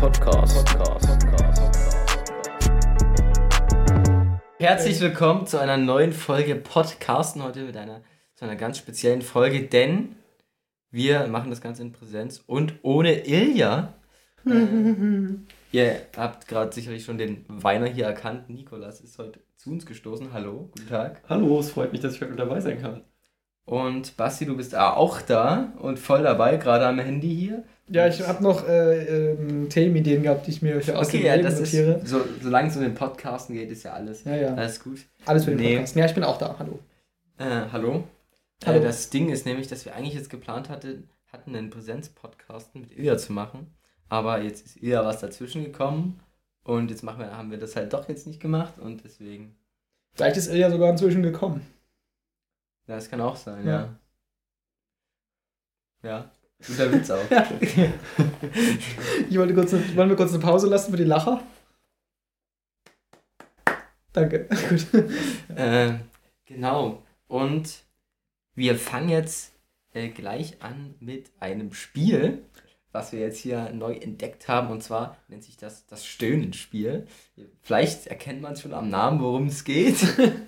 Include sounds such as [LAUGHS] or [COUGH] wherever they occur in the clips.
Podcast. Podcast. Herzlich willkommen zu einer neuen Folge Podcasten. Heute mit einer, zu einer ganz speziellen Folge, denn wir machen das Ganze in Präsenz und ohne Ilja. Äh, ihr habt gerade sicherlich schon den Weiner hier erkannt. Nikolas ist heute zu uns gestoßen. Hallo, guten Tag. Hallo, es freut mich, dass ich heute dabei sein kann. Und Basti, du bist auch da und voll dabei, gerade am Handy hier. Ja, ich habe noch äh, ähm, Themenideen gehabt, die ich mir für aus okay, dem ja, das notiere. Ist, so, solange es um den Podcasten geht, ist ja alles, ja, ja. alles gut. Alles für den nee. Podcasten. Ja, ich bin auch da. Hallo. Äh, hallo. hallo. Äh, das Ding ist nämlich, dass wir eigentlich jetzt geplant hatte, hatten, einen Präsenz-Podcasten mit Ilja zu machen. Aber jetzt ist Ilja was dazwischen gekommen und jetzt machen wir, haben wir das halt doch jetzt nicht gemacht und deswegen. Vielleicht ist Ilja sogar inzwischen gekommen. Ja, das kann auch sein, ja. Ja. ja. Guter Witz auch. [LAUGHS] ich wollte kurz, eine, wollen wir kurz eine Pause lassen für die Lacher? Danke. [LAUGHS] Gut. Äh, genau. Und wir fangen jetzt äh, gleich an mit einem Spiel, was wir jetzt hier neu entdeckt haben. Und zwar nennt sich das das Stöhnenspiel. Vielleicht erkennt man es schon am Namen, worum es geht.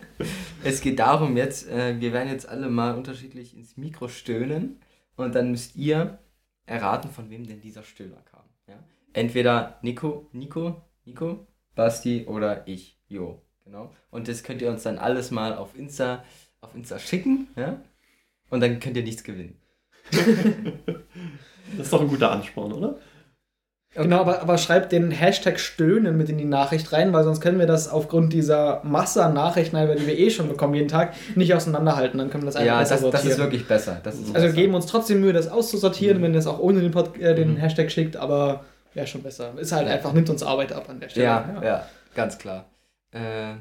[LAUGHS] es geht darum jetzt, äh, wir werden jetzt alle mal unterschiedlich ins Mikro stöhnen. Und dann müsst ihr erraten, von wem denn dieser Stöhner kam. Ja? Entweder Nico, Nico, Nico, Basti oder ich, Jo. Genau. Und das könnt ihr uns dann alles mal auf Insta, auf Insta schicken. Ja? Und dann könnt ihr nichts gewinnen. [LAUGHS] das ist doch ein guter Ansporn, oder? Genau, aber, aber schreibt den Hashtag Stöhnen mit in die Nachricht rein, weil sonst können wir das aufgrund dieser Masse an Nachrichten, die wir eh schon bekommen jeden Tag, nicht auseinanderhalten. Dann können wir das einfach ja, besser das, sortieren. das ist wirklich besser. Das ist also besser. geben uns trotzdem Mühe, das auszusortieren, mhm. wenn ihr es auch ohne den, Pod äh, den mhm. Hashtag schickt, aber wäre schon besser. Ist halt einfach, nimmt uns Arbeit ab an der Stelle. Ja, ja, ja ganz klar. Äh,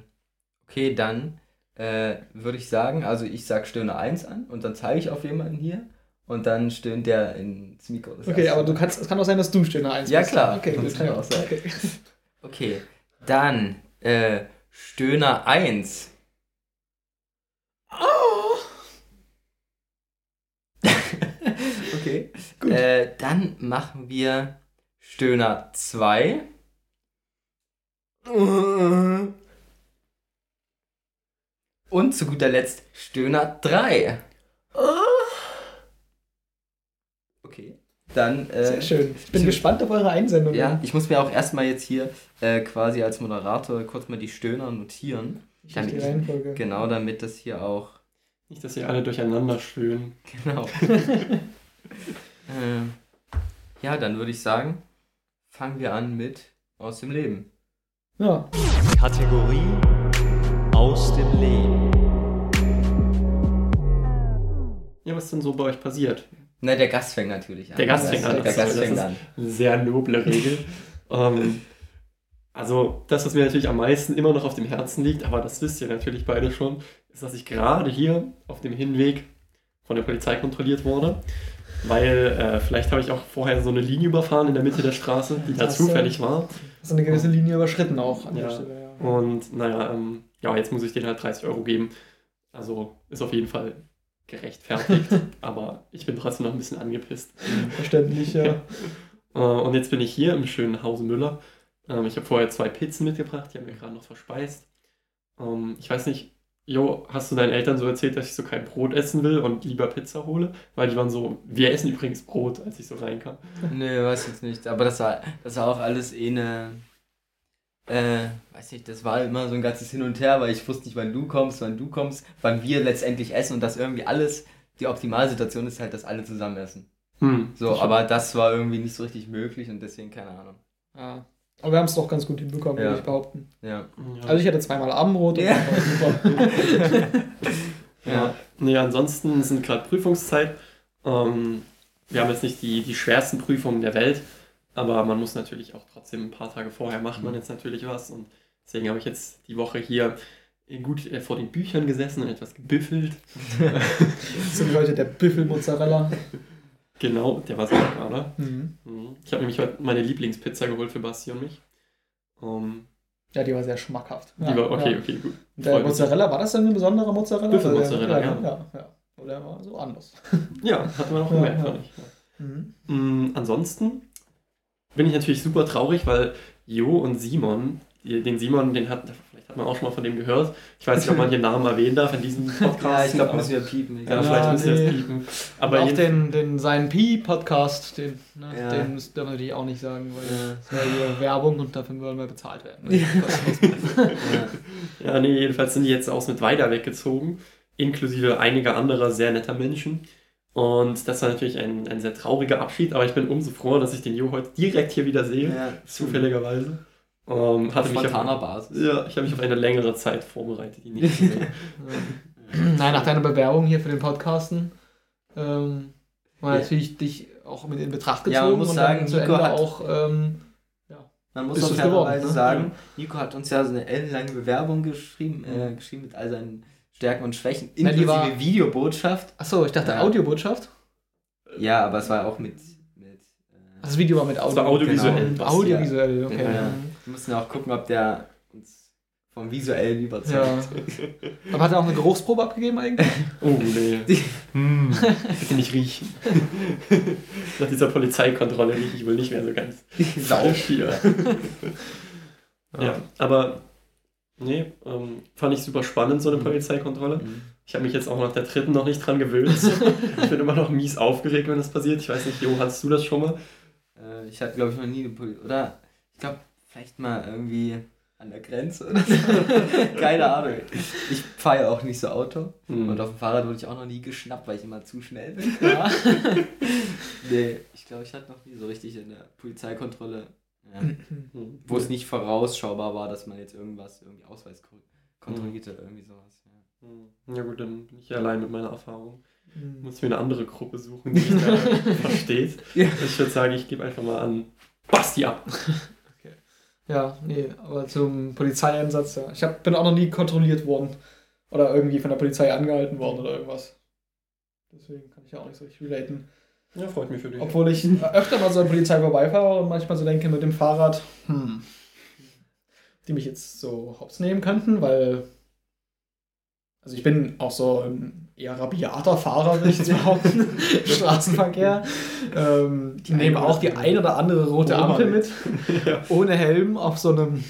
okay, dann äh, würde ich sagen, also ich sage Stöhne 1 an und dann zeige ich auf jemanden hier und dann stöhnt der ins Mikro. okay, aber du kannst, es kann auch sein, dass du Stöhner 1 Ja, klar. Okay, das, kann ja auch sein. Okay, [LAUGHS] okay. dann äh, Stöhner 1. Oh. [LAUGHS] okay. Gut. Äh, dann machen wir Stöhner 2. [LAUGHS] Und zu guter Letzt Stöhner 3. Okay. Dann, äh, Sehr schön. Ich bin gespannt auf eure Einsendung. Ja, ich muss mir auch erstmal jetzt hier äh, quasi als Moderator kurz mal die Stöhner notieren. Ich damit, die Reihenfolge. Genau, damit das hier auch. Nicht, dass sie alle durcheinander stöhnen. Genau. [LAUGHS] äh, ja, dann würde ich sagen, fangen wir an mit Aus dem Leben. Ja. Kategorie Aus dem Leben. Ja, was ist denn so bei euch passiert? Na, der Gast fängt natürlich an. Der Gast fängt an. Der Gast fängt an. Eine sehr noble Regel. ähm, also, das, was mir natürlich am meisten immer noch auf dem Herzen liegt, aber das wisst ihr natürlich beide schon, ist, dass ich gerade hier auf dem Hinweg von der Polizei kontrolliert wurde. Weil äh, vielleicht habe ich auch vorher so eine Linie überfahren in der Mitte der Straße, die da zufällig war. So eine gewisse Linie überschritten auch an ja. der Stelle, ja. Und naja, ähm, ja, jetzt muss ich denen halt 30 Euro geben. Also ist auf jeden Fall gerechtfertigt, [LAUGHS] aber ich bin trotzdem noch ein bisschen angepisst. Verständlich, ja. [LAUGHS] Äh, und jetzt bin ich hier im schönen Hause Müller. Ähm, ich habe vorher zwei Pizzen mitgebracht, die haben wir gerade noch verspeist. Ähm, ich weiß nicht, Jo, hast du deinen Eltern so erzählt, dass ich so kein Brot essen will und lieber Pizza hole? Weil die waren so, wir essen übrigens Brot, als ich so reinkam. Nee, weiß jetzt nicht. Aber das war, das war auch alles eh eine äh, weiß nicht, das war immer so ein ganzes Hin und Her, weil ich wusste nicht, wann du kommst, wann du kommst, wann wir letztendlich essen und das irgendwie alles, die Optimalsituation ist halt, dass alle zusammen essen. Hm, so, aber das war irgendwie nicht so richtig möglich und deswegen keine Ahnung. Ja. Aber wir haben es doch ganz gut hinbekommen, ja. würde ich behaupten. Ja. Also ich hatte zweimal Abendbrot und ja. super. [LAUGHS] ja. Nee, ansonsten sind gerade Prüfungszeit. Ähm, wir haben jetzt nicht die, die schwersten Prüfungen der Welt, aber man muss natürlich auch trotzdem ein paar Tage vorher macht man mhm. jetzt natürlich was. Und deswegen habe ich jetzt die Woche hier gut äh, vor den Büchern gesessen und etwas gebüffelt. [LAUGHS] so wie heute der Büffelmozzarella. Genau, der war sehr lecker, oder? Mhm. mhm. Ich habe nämlich heute meine Lieblingspizza geholt für Basti und mich. Um, ähm, ja, die war sehr schmackhaft. Die ja, war, okay, ja. okay, gut. Der Mozzarella, war das denn ein besonderer Mozzarella? Büffelmozzarella, ja. ja. ja, Oder war so anders. Ja, hat man auch gemerkt, fand ich. Mhm. Mm, ansonsten bin ich natürlich super traurig, weil Jo und Simon, den Simon, den hat, vielleicht hat man auch schon mal von dem gehört. Ich weiß nicht, ob man hier Namen erwähnen darf in diesem [LAUGHS] Podcast. Ja, ich glaube, müssen wir piepen. Ja, Ja, vielleicht müssen wir nee. das piepen. Aber auch den, den seinen Pi-Podcast, den, ne, Ja. den dürfen wir natürlich auch nicht sagen, weil Ja. das wäre hier Werbung und dafür wollen wir bezahlt werden. Ja. [LAUGHS] [LAUGHS] Ja, nee, jedenfalls sind die jetzt aus mit Weida weggezogen, inklusive einiger anderer sehr netter Menschen. Und das war natürlich ein, ein sehr trauriger Abschied, aber ich bin umso froher, dass ich den Jo heute direkt hier wieder sehe, Ja. zufälligerweise. Ähm, hatte mich Spontaner auf, Basis. ja, ich habe mich auf eine längere Zeit vorbereitet, ihn nicht [LAUGHS] zu sehen. Nein, nach deiner Bewerbung hier für den Podcasten ähm, war Ja. natürlich dich auch mit in Betracht gezogen Ja, man muss und sagen, zu Nico Ende hat- auch ähm, Man muss geworden, fairerweise ne? sagen, Nico hat uns ja so eine ellenlange Bewerbung geschrieben, äh, geschrieben mit all seinen Stärken und Schwächen, Ja, die inklusive war- Videobotschaft. Achso, ich dachte Ja. Audiobotschaft. Ja, aber es war auch mit. mit äh, Das Video war mit Audio. war audiovisuell. Genau. Audiovisuell, okay. Ja. Ja. wir mussten auch gucken, ob der uns vom Visuellen überzeugt. Aber hat er auch eine Geruchsprobe abgegeben eigentlich? [LAUGHS] Oh, nee. Hm, bitte nicht riechen. [LAUGHS] Nach dieser Polizeikontrolle rieche ich wohl nicht mehr so ganz falsch hier. [LAUGHS] Ja, aber nee, ähm, fand ich super spannend, so eine Mhm. Polizeikontrolle. Mhm. Ich habe mich jetzt auch nach der dritten noch nicht dran gewöhnt. [LAUGHS] ich bin immer noch mies aufgeregt, wenn das passiert. Ich weiß nicht, Jo, hattest du das schon mal? Äh, ich hatte, glaube ich, noch nie eine Poli Oder ich glaube, vielleicht mal irgendwie an der Grenze oder so. [LAUGHS] Keine Ahnung. Ich fahre ja auch nicht so Auto. Hm. Und auf dem Fahrrad wurde ich auch noch nie geschnappt, weil ich immer zu schnell bin. [LAUGHS] Nee, ich glaube, ich hatte noch nie so richtig in der Polizeikontrolle, ja, wo es nicht vorausschaubar war, dass man jetzt irgendwas, irgendwie Ausweis ko- kontrolliert oder irgendwie sowas. Ja. Hm. Ja gut, dann bin ich allein mit meiner Erfahrung. Mhm. Muss mir eine andere Gruppe suchen, die mich da [LAUGHS] versteht. Ja. Ich würde sagen, ich gebe einfach mal an Basti ab. [LAUGHS] Ja, nee, aber zum Polizeieinsatz, ja. Ich hab, bin auch noch nie kontrolliert worden. Oder irgendwie von der Polizei angehalten worden oder irgendwas. Deswegen kann ich ja auch nicht so richtig relaten. Ja, freut mich für dich. Obwohl ich öfter mal so an Polizei vorbeifahre und manchmal so denke mit dem Fahrrad, hm, die mich jetzt so hops nehmen könnten, weil. Also ich bin auch so ein eher rabiater Fahrer, würde ich jetzt [LAUGHS] behaupten, im Straßenverkehr. Ähm, die nehmen auch die ein oder andere rote Ohne Ampel mit, [LAUGHS] ja. ohne Helm, auf so einem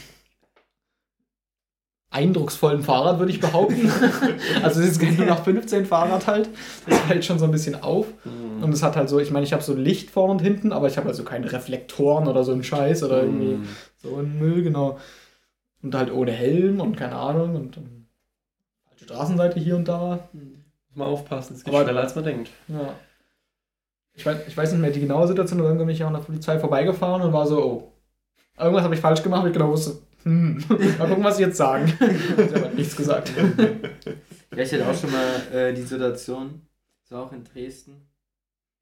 eindrucksvollen Fahrrad, würde ich behaupten. [LAUGHS] also es ist kein 0815 Fahrrad halt. Das fällt schon so ein bisschen auf. Hm. Und es hat halt so, ich meine, ich habe so Licht vorne und hinten, aber ich habe also keine Reflektoren oder so einen Scheiß oder irgendwie Hm. so einen Müll, genau. Und halt ohne Helm und keine Ahnung und dann falsche Straßenseite hier und da. Muss mal aufpassen, es geht Aber- schneller als man denkt. Ja. Ich weiß, ich weiß nicht mehr die genaue Situation, aber irgendwann bin ich auch an der Polizei vorbeigefahren und war so, oh, irgendwas habe ich falsch gemacht, weil ich genau wusste, hm, [LAUGHS] mal gucken, was sie jetzt sagen. [LAUGHS] Sie haben halt nichts gesagt. Ja, ich hatte auch schon mal äh, die Situation, so auch in Dresden.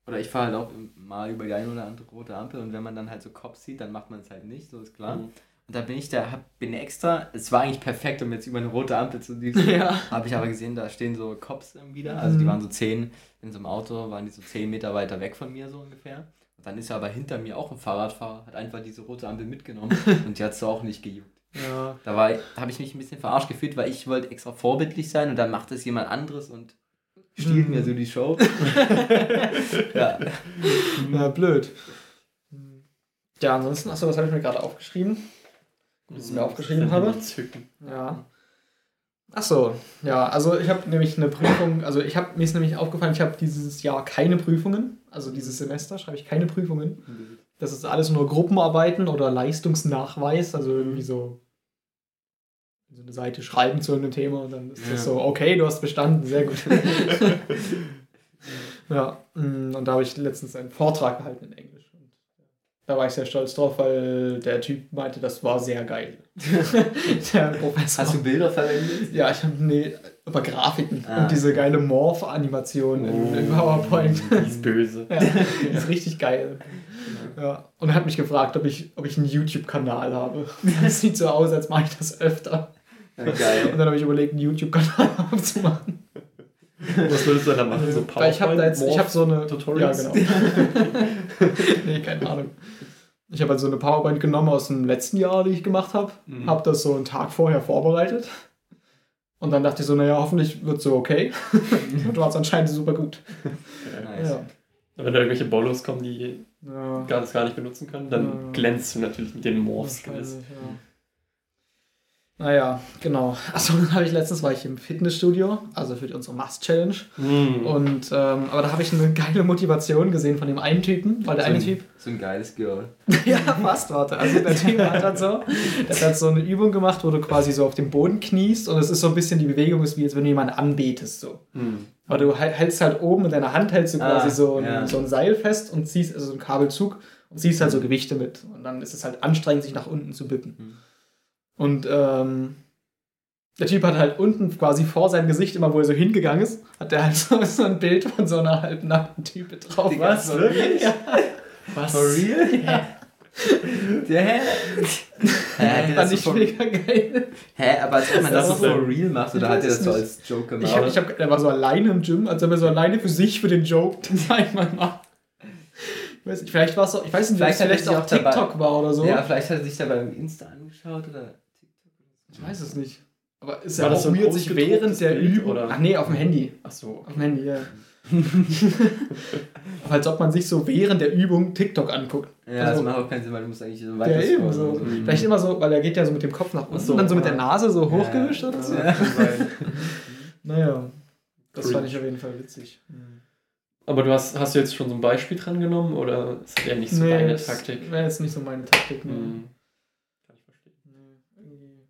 Oder ich fahre halt auch mal über die eine oder andere rote Ampel und wenn man dann halt so Cops sieht, dann macht man es halt nicht, so ist klar. Hm. Und da bin ich da, hab, bin extra, es war eigentlich perfekt, um jetzt über eine rote Ampel zu düsen. [LAUGHS] Ja. Habe ich aber gesehen, da stehen so Cops irgendwie da. Also die Mhm. waren so zehn, in so einem Auto waren die so zehn Meter weiter weg von mir so ungefähr. Und dann ist ja aber hinter mir auch ein Fahrradfahrer, hat einfach diese rote Ampel mitgenommen [LAUGHS] und die hat es auch nicht gejuckt. Ja. Da habe ich mich ein bisschen verarscht gefühlt, weil ich wollte extra vorbildlich sein und dann macht es jemand anderes und stiehlt Mhm. mir so die Show. [LAUGHS] ja. ja, blöd. Ja, ansonsten, achso, was habe ich mir gerade aufgeschrieben? Dass ich mir aufgeschrieben habe. Zücken. Ja. Ach so, ja, also ich habe nämlich eine Prüfung, also ich habe mir ist nämlich aufgefallen, ich habe dieses Jahr keine Prüfungen, also dieses Semester schreibe ich keine Prüfungen. Das ist alles nur Gruppenarbeiten oder Leistungsnachweis, also irgendwie so so eine Seite schreiben zu einem Thema und dann ist das Ja. so, okay, du hast bestanden, sehr gut. [LAUGHS] [LAUGHS] ja, mm, und da habe ich letztens einen Vortrag gehalten in Englisch. Und da war ich sehr stolz drauf, weil der Typ meinte, das war sehr geil. [LAUGHS] der Professor. Hast du Bilder verwendet? Ja, ich habe nee, über Grafiken Ah. und diese geile Morph-Animation in, in PowerPoint. Oh, Die ist böse. ja, die ist richtig geil. Ja. Und er hat mich gefragt, ob ich, ob ich einen YouTube-Kanal habe. Das sieht so aus, als mache ich das öfter. Ja, Und geil. dann habe ich überlegt, einen YouTube-Kanal [LAUGHS] aufzumachen. Was würdest du da machen? So Weil ich habe da jetzt, ich habe so eine Tutorials? Ja, genau. [LAUGHS] nee, keine Ahnung. Ich habe halt so eine PowerPoint genommen aus dem letzten Jahr, die ich gemacht habe. Mhm. Habe das so einen Tag vorher vorbereitet. Und dann dachte ich so, naja, hoffentlich wird so okay. Und war es anscheinend super gut. Nice. Ja. Wenn da irgendwelche Bollos kommen, die Ja. gar, das gar nicht benutzen können, dann Ja. glänzt du natürlich mit den. Wahrscheinlich, ja. Naja, genau. Achso, [LAUGHS] dann habe ich letztens war ich im Fitnessstudio, also für unsere Mast-Challenge. Mhm. Und ähm, aber da habe ich eine geile Motivation gesehen von dem einen Typen, weil der so eine ein, Typ So ein geiles Girl. [LAUGHS] Ja, fast, warte. Also der Typ hat dann so, der hat so eine Übung gemacht, wo du quasi so auf dem Boden kniest und es ist so ein bisschen, die Bewegung ist wie jetzt, wenn du jemanden anbetest, so. Mhm. Aber du hältst halt oben in deiner Hand hältst du Ah, quasi so, ein, ja. so ein Seil fest und ziehst, also so einen Kabelzug und ziehst halt so Gewichte mit. Und dann ist es halt anstrengend, sich nach unten zu bücken. Mhm. Und ähm, der Typ hat halt unten quasi vor seinem Gesicht, immer wo er so hingegangen ist, hat der halt [LAUGHS] so, so ein Bild von so einer halbnackten Type drauf. Digga, Was? wirklich? [LAUGHS] Ja. Was? For real? Ja. Der Hä? Hä, Fand ich so mega geil. hä, aber als ob man das, Das so for real macht oder Ich hat er das so als Joke Ich gemacht? hab, ich hab, der war so alleine im Gym, als ob er so alleine für sich für den Joke [LAUGHS] das einmal macht. Ich weiß nicht, vielleicht war es so, ich weiß nicht, Vielleicht vielleicht, hat er vielleicht sich auch auch dabei- TikTok war oder so. Ja, vielleicht hat er sich da beim Insta angeschaut oder Ich weiß es nicht. Aber ist War ja das auch so weird, sich während der Bild, Übung. oder? Ach nee, auf dem Handy. Ach so. Auf dem Handy, ja. Aber [LAUGHS] als ob man sich so während der Übung TikTok anguckt. Ja, Also- das macht auch keinen Sinn, weil du musst eigentlich so Ja, weiter eben scrollen so. so. Vielleicht immer so, weil er geht ja so mit dem Kopf nach unten so, und dann so mit ja. der Nase so hochgewischt oder so. Ja. [LAUGHS] Naja, das Cringe. fand ich auf jeden Fall witzig. Aber du hast, hast du jetzt schon so ein Beispiel dran genommen oder ist das eher nicht so deine das Taktik? Wäre jetzt nicht so meine Taktik. Nee. Mhm. Kann ich verstehen. Nee, irgendwie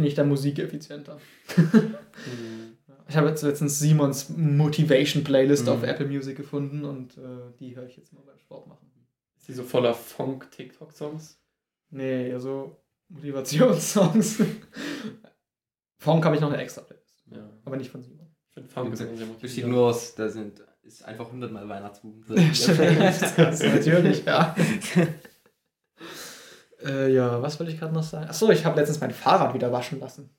Finde ich da Musik effizienter. Mhm. [LAUGHS] Ich habe jetzt letztens Simons Motivation Playlist Mhm. auf Apple Music gefunden und äh, die höre ich jetzt mal beim Sport machen. Ist die so voller Funk-TikTok-Songs? Nee, ja so Motivationssongs. [LAUGHS] Funk habe ich noch eine extra Playlist, Ja. aber nicht von Simon. Ich finde Funk ist Besteht nur aus, da sind, ist einfach hundertmal Weihnachtsbuben drin. [LAUGHS] natürlich, ja. Äh, ja, was wollte ich gerade noch sagen? Achso, ich habe letztens mein Fahrrad wieder waschen lassen.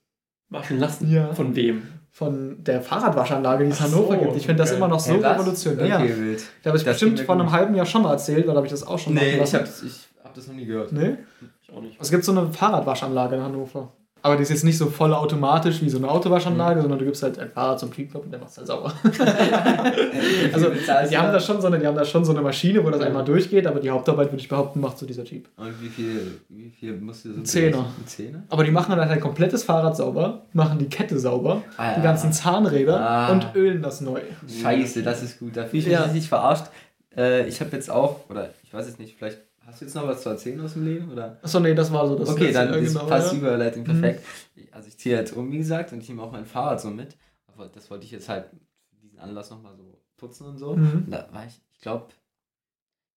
Waschen lassen? Ja. Von wem? Von der Fahrradwaschanlage, die es Hannover so, gibt. Ich finde das okay. immer noch so was? revolutionär. Okay, wild. Da habe ich Das bestimmt vor einem gut. halben Jahr schon mal erzählt, oder habe ich das auch schon Nee, machen ich lassen? hab, ich hab das noch nie gehört. Nee? Ich auch nicht. Es gibt so eine Fahrradwaschanlage in Hannover. Aber die ist jetzt nicht so voll automatisch wie so eine Autowaschanlage, sondern du gibst halt ein Fahrrad zum Typen und der macht es halt sauber. [LAUGHS] [LAUGHS] also, die haben, da schon so eine, die haben da schon so eine Maschine, wo das einmal durchgeht, aber die Hauptarbeit, würde ich behaupten, macht so dieser Typ. Und wie viel, wie viel musst du so Ein Zehner. Ein Zehner? Aber die machen dann halt ein komplettes Fahrrad sauber, machen die Kette sauber, Ah, die ganzen Zahnräder Ah. und ölen das neu. Scheiße, das ist gut. Da fühle ich mich Ja. richtig verarscht. Äh, ich habe jetzt auch, oder ich weiß es nicht, vielleicht hast du jetzt noch was zu erzählen aus dem Leben? Oder? Achso, nee, das war so das okay, dann ist genau, fast ja. Überleitung perfekt. Also ich ziehe jetzt um, wie gesagt, und ich nehme auch mein Fahrrad so mit. Aber das wollte ich jetzt halt für diesen Anlass nochmal so putzen und so. Mhm. Und da war ich, ich glaube,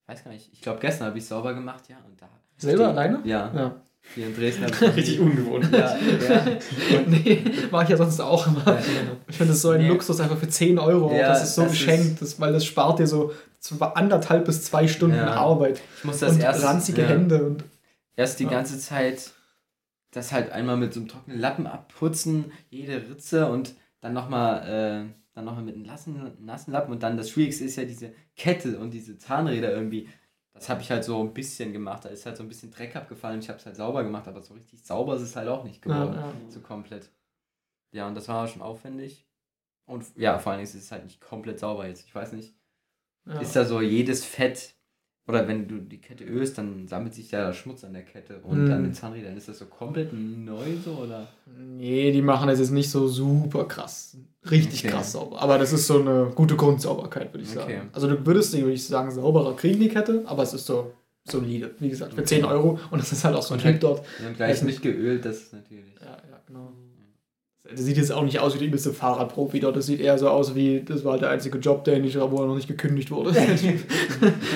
ich weiß gar nicht, ich glaube gestern habe ich sauber gemacht, ja. Und da Selber steht- alleine? Ja, Ja. Hier in Dresden. [LAUGHS] Richtig ungewohnt. Ja, ja. [LAUGHS] nee, mache ich ja sonst auch immer. Ich finde es so ein Nee. Luxus einfach für 10 Euro. Ja, das ist so das geschenkt, das, weil das spart dir so anderthalb bis zwei Stunden. Arbeit. Ich muss das und erst, ranzige Hände. Und, erst die ganze Zeit das halt einmal mit so einem trockenen Lappen abputzen, jede Ritze und dann nochmal äh, dann mit einem nassen, nassen Lappen und dann das Schwierigste ist ja diese Kette und diese Zahnräder irgendwie. Das habe ich halt so ein bisschen gemacht. Da ist halt so ein bisschen Dreck abgefallen. Ich habe es halt sauber gemacht, aber so richtig sauber ist es halt auch nicht geworden. Ja, ja. So komplett. Ja, und das war schon aufwendig. Und ja, vor allen Dingen ist es halt nicht komplett sauber jetzt. Ich weiß nicht. ja. Ist da so jedes Fett, oder wenn du die Kette ölst, dann sammelt sich da Schmutz an der Kette und Mhm. an den Zahnrädern. Ist das so komplett neu so, oder? Nee, die machen das jetzt nicht so super krass. Richtig Okay. krass sauber. Aber das ist so eine gute Grundsauberkeit, würde ich sagen. Okay. Also du würdest nicht, würde ich sagen, sauberer kriegen die Kette, aber es ist so solide. Wie gesagt, für 10 Euro und das ist halt auch so ein Und Typ dort. Haben gleich nicht. mitgeölt, das ist natürlich. Ja, ja, genau. Das sieht jetzt auch nicht aus wie der übelste Fahrradprofi dort. Das sieht eher so aus wie, das war halt der einzige Job, der nicht, wo er noch nicht gekündigt wurde. [LAUGHS]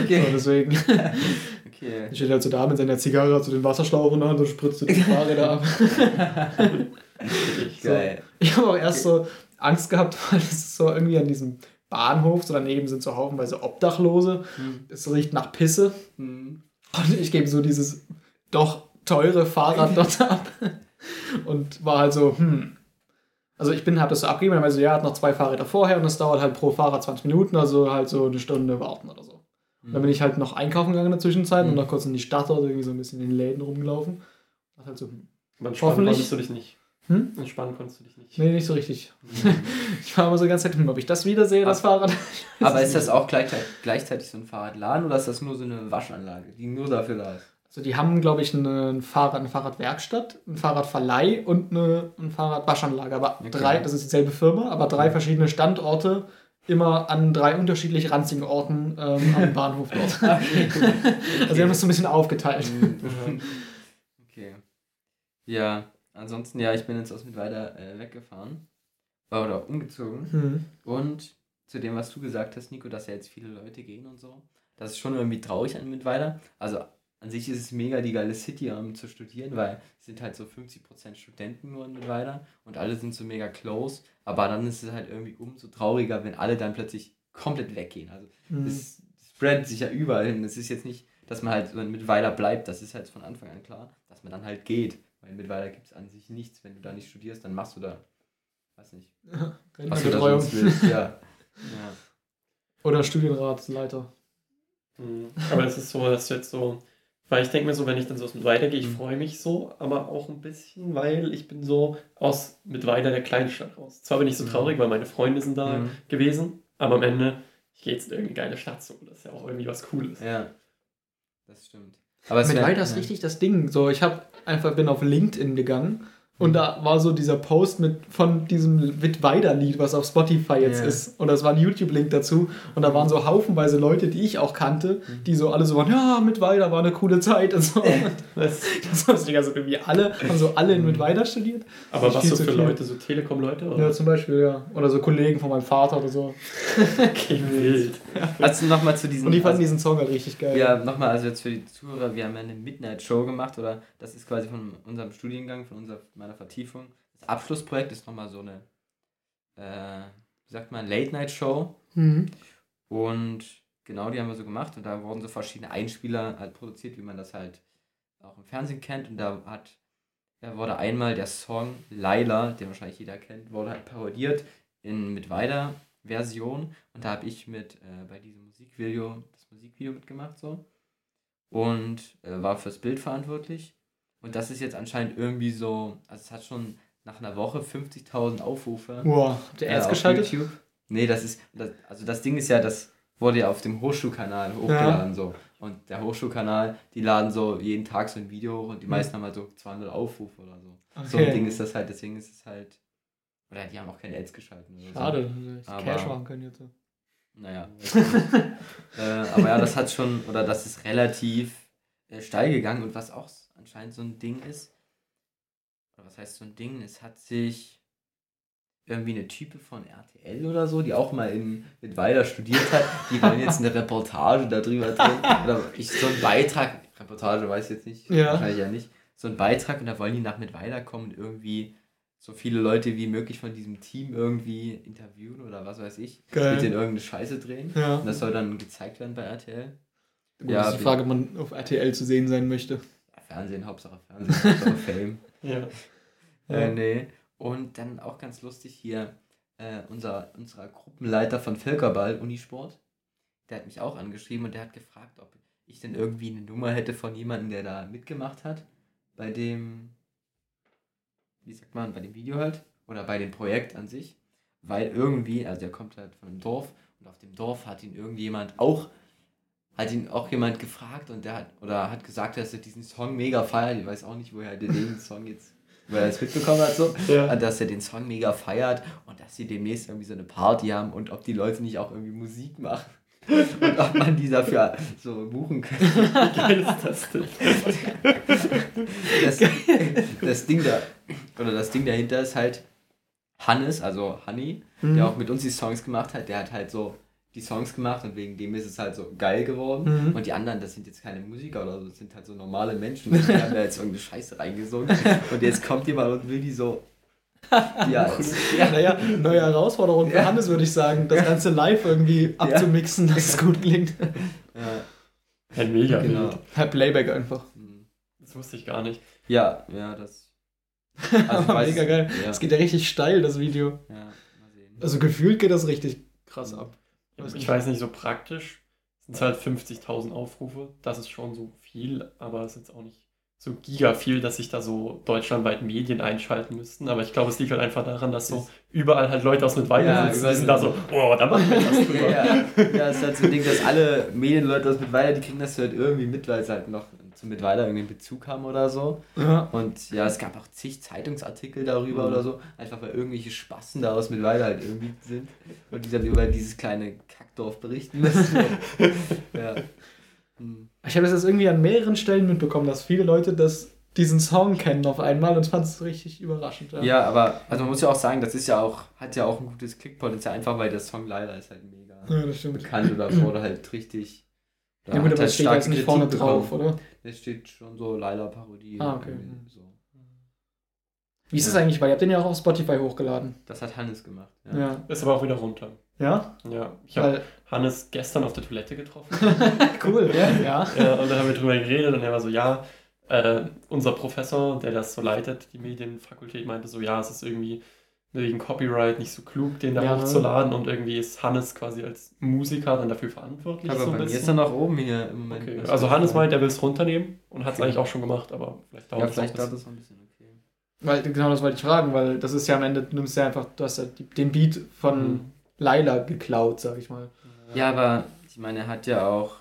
Okay. So, deswegen okay. steht er halt so da mit seiner Zigarre, so den Wasserschlauch in der Hand und spritzt die Fahrräder ab. [LAUGHS] So. Geil. Ich habe auch erst so Angst gehabt, [LAUGHS] weil es so irgendwie an diesem Bahnhof, so daneben sind so haufenweise Obdachlose. Hm. Es riecht nach Pisse. Hm. Und ich gebe so dieses doch teure Fahrrad dort ab. Und war halt so, hm. Also ich bin, habe das so abgegeben, dann war so, ja, hat noch zwei Fahrräder vorher und es dauert halt pro Fahrrad 20 Minuten, also halt so eine Stunde warten oder so. Und dann bin ich halt noch einkaufen gegangen in der Zwischenzeit und Mhm. noch kurz in die Stadt oder irgendwie so ein bisschen in den Läden rumgelaufen. War halt so, hm. Hoffentlich- konntest du dich nicht. Hm? Entspannen konntest du dich nicht. Nee, nicht so richtig. [LAUGHS] ich war immer so die ganze Zeit, hm, ob ich das wiedersehe, das Fahrrad. Aber ist [LAUGHS] das auch gleichzeitig, gleichzeitig so ein Fahrradladen oder ist das nur so eine Waschanlage, die nur dafür da ist? Also die haben, glaube ich, eine, Fahrrad, eine Fahrradwerkstatt, ein Fahrradverleih und eine, eine Fahrradwaschanlage. Aber Okay. drei, das ist dieselbe Firma, aber drei verschiedene Standorte, immer an drei unterschiedlich ranzigen Orten ähm, am [LAUGHS] Bahnhof dort. [LAUGHS] Also sie haben das so ein bisschen aufgeteilt. [LAUGHS] Okay. Ja, ansonsten, ja, ich bin jetzt aus Mittweida äh, weggefahren. War oder umgezogen. Hm. Und zu dem, was du gesagt hast, Nico, dass ja jetzt viele Leute gehen und so. Das ist schon irgendwie traurig an Mittweida. Also an sich ist es mega die geile City, um zu studieren, weil es sind halt so 50% Studenten nur in Mittweida und alle sind so mega close. Aber dann ist es halt irgendwie umso trauriger, wenn alle dann plötzlich komplett weggehen. Also Hm. es spreadet sich ja überall hin. Es ist jetzt nicht, dass man halt so in Mittweida bleibt, das ist halt von Anfang an klar, dass man dann halt geht. Weil in Mittweida gibt es an sich nichts. Wenn du da nicht studierst, dann machst du da, weiß nicht, [LAUGHS] was du da sonst willst. Ja. [LAUGHS] ja. Oder Studienratsleiter. Mhm. Aber es ist so, dass du jetzt so, weil ich denke mir so, wenn ich dann so aus Mittweida gehe, ich Mhm. freue mich so, aber auch ein bisschen, weil ich bin so aus Mittweida der Kleinstadt raus. Zwar bin ich so Mhm. traurig, weil meine Freunde sind da Mhm. gewesen, aber am Ende, ich gehe jetzt in irgendeine geile Stadt so, das ist ja auch irgendwie was Cooles. Ja, das stimmt. Aber Mit Weiter ist ja. richtig das Ding. So, ich habe einfach bin auf LinkedIn gegangen und da war so dieser Post mit von diesem Wittweider-Lied, was auf Spotify jetzt Ja. ist. Und das war ein YouTube-Link dazu. Und da waren so haufenweise Leute, die ich auch kannte, Mhm. die so alle so waren, ja, Mittweida war eine coole Zeit und so. Das, [LAUGHS] Das war so, also irgendwie alle, haben so alle in Mittweida studiert. aber was so für viel. Leute, so Telekom-Leute? Ja, zum Beispiel, ja. Oder so Kollegen von meinem Vater oder so. [LAUGHS] Okay, [LAUGHS] wild. Also nochmal zu diesen. Und die fanden also, diesen Song halt richtig geil. Ja, nochmal, also jetzt für die Zuhörer, wir haben ja eine Midnight Show gemacht, oder das ist quasi von unserem Studiengang, von unserer, meiner Vertiefung. Das Abschlussprojekt ist nochmal so eine, äh, wie sagt man, Late Night Show. Mhm. Und genau, die haben wir so gemacht und da wurden so verschiedene Einspieler halt produziert, wie man das halt auch im Fernsehen kennt. Und da hat, da wurde einmal der Song Laila, den wahrscheinlich jeder kennt, wurde halt parodiert in mit weiter Version. Und da habe ich mit äh, bei diesem Musikvideo, das Musikvideo mitgemacht so. Und äh, war fürs Bild verantwortlich. Und das ist jetzt anscheinend irgendwie so, also es hat schon nach einer Woche 50.000 Aufrufe. Boah, habt ihr Ja, erst auf geschaltet? YouTube. Nee, das ist, das, also das Ding ist ja, das wurde ja auf dem Hochschulkanal hochgeladen so. Und der Hochschulkanal, die laden so jeden Tag so ein Video hoch und die Hm. meisten haben halt so 200 Aufrufe oder so. So ein Okay. Ding ist das halt, deswegen ist es halt, oder die haben auch keine Ads geschalten. Schade, So. Aber- Cash machen können jetzt. Naja. [LAUGHS] äh, aber ja, das hat schon, oder das ist relativ äh, steil gegangen und was auch s- anscheinend so ein Ding ist, oder was heißt so ein Ding, es hat sich irgendwie eine Type von RTL oder so, die auch mal in Mittweida studiert hat, die wollen jetzt eine Reportage darüber drehen, oder ich, so ein Beitrag, Reportage weiß ich jetzt nicht, Ja. wahrscheinlich ja nicht, so ein Beitrag und da wollen die nach Mittweida kommen und irgendwie so viele Leute wie möglich von diesem Team irgendwie interviewen oder was weiß ich, Geil. mit denen irgendeine Scheiße drehen. Ja. Und das soll dann gezeigt werden bei RTL. Gut, Ja, ist die Frage, ob man auf RTL zu sehen sein möchte. Fernsehen, Hauptsache Fernsehen, Hauptsache [LAUGHS] Fame. Ja. Äh, nee. Und dann auch ganz lustig hier, äh, unser, unser Gruppenleiter von Völkerball, Unisport, der hat mich auch angeschrieben und der hat gefragt, ob ich denn irgendwie eine Nummer hätte von jemandem, der da mitgemacht hat, bei dem, wie sagt man, bei dem Video halt, oder bei dem Projekt an sich, weil irgendwie, also der kommt halt von einem Dorf und auf dem Dorf hat ihn irgendjemand auch, hat ihn auch jemand gefragt und der hat, oder hat gesagt, dass er diesen Song mega feiert, ich weiß auch nicht, woher der den Song jetzt, woher er es mitbekommen hat, so, Ja. dass er den Song mega feiert und dass sie demnächst irgendwie so eine Party haben und ob die Leute nicht auch irgendwie Musik machen. [LAUGHS] Und ob man die dafür so buchen kann. Wie geil ist das denn? Das, das Ding da, oder das Ding dahinter ist halt Hannes, also Honey, Mhm. der auch mit uns die Songs gemacht hat, der hat halt so die Songs gemacht und wegen dem ist es halt so geil geworden. Mhm. Und die anderen, das sind jetzt keine Musiker oder so, das sind halt so normale Menschen, die haben da jetzt irgendeine Scheiße reingesungen. [LAUGHS] Und jetzt kommt jemand und will die so. [LAUGHS] Ja, Ja, naja, neue Herausforderung für Ja. Hannes, würde ich sagen. Das Ganze live irgendwie abzumixen, dass es gut klingt. ja, Ein mega genau. Per Playback einfach. Mhm. Das wusste ich gar nicht. Ja, ja, das. [LAUGHS] Also weiß- mega geil. Ja, Es geht ja richtig steil, das Video. ja, mal sehen. Also gefühlt geht das richtig krass ab. Ich weiß nicht, so praktisch sind es halt 50.000 Aufrufe. Das ist schon so viel, aber es ist jetzt auch nicht so giga viel, dass sich da so deutschlandweit Medien einschalten müssten. Aber ich glaube, es liegt halt einfach daran, dass so überall halt Leute aus Mittweida Ja, sitzen. Die sind da so, oh, da machen wir was drüber. Ja, [LAUGHS] ja, es ist halt so ein Ding, dass alle Medienleute aus Mittweida, die kriegen das halt irgendwie mit, weil sie halt noch zu Mittweida irgendwie einen Bezug haben oder so. Ja. Und ja, es gab auch zig Zeitungsartikel darüber Mhm. oder so, einfach weil irgendwelche Spasten da aus Mittweida halt irgendwie sind und die dann über dieses kleine Kackdorf berichten müssen. [LAUGHS] ja. Hm. Ich habe es jetzt irgendwie an mehreren Stellen mitbekommen, dass viele Leute das, diesen Song kennen auf einmal und fand es richtig überraschend. ja, aber also man muss ja auch sagen, das ist ja auch, hat ja auch ein gutes Klickpotenzial, einfach weil der Song leider ist halt mega ja das bekannt oder wurde halt richtig. Ja, gut, aber es steht jetzt nicht vorne bekommen. drauf, oder? Es steht schon so Laila-Parodie. Ah, okay. So. Wie ist Ja. es eigentlich? Weil ihr habt den ja auch auf Spotify hochgeladen. Das hat Hannes gemacht. Ja. Ist aber auch wieder runter. Ja? Ja, ich habe Weil, Hannes gestern auf der Toilette getroffen. [LAUGHS] cool, ja. ja. ja, und da haben wir drüber geredet und er war so, ja, äh, unser Professor, der das so leitet, die Medienfakultät, meinte so, ja, es ist irgendwie wegen Copyright nicht so klug, den da Ja. hochzuladen und irgendwie ist Hannes quasi als Musiker dann dafür verantwortlich. Aber so bei ein mir ist er nach oben hier im Moment. Okay. Also Hannes meint, er will es runternehmen und hat es Okay. eigentlich auch schon gemacht, aber vielleicht dauert Ja, es vielleicht dauert bisschen. das noch ein bisschen, okay. Weil, genau das wollte ich fragen, weil das ist ja am Ende, du nimmst ja einfach, du hast ja die, den Beat von Mhm. Laila geklaut, sag ich mal. Ja, aber ich meine, er hat ja auch.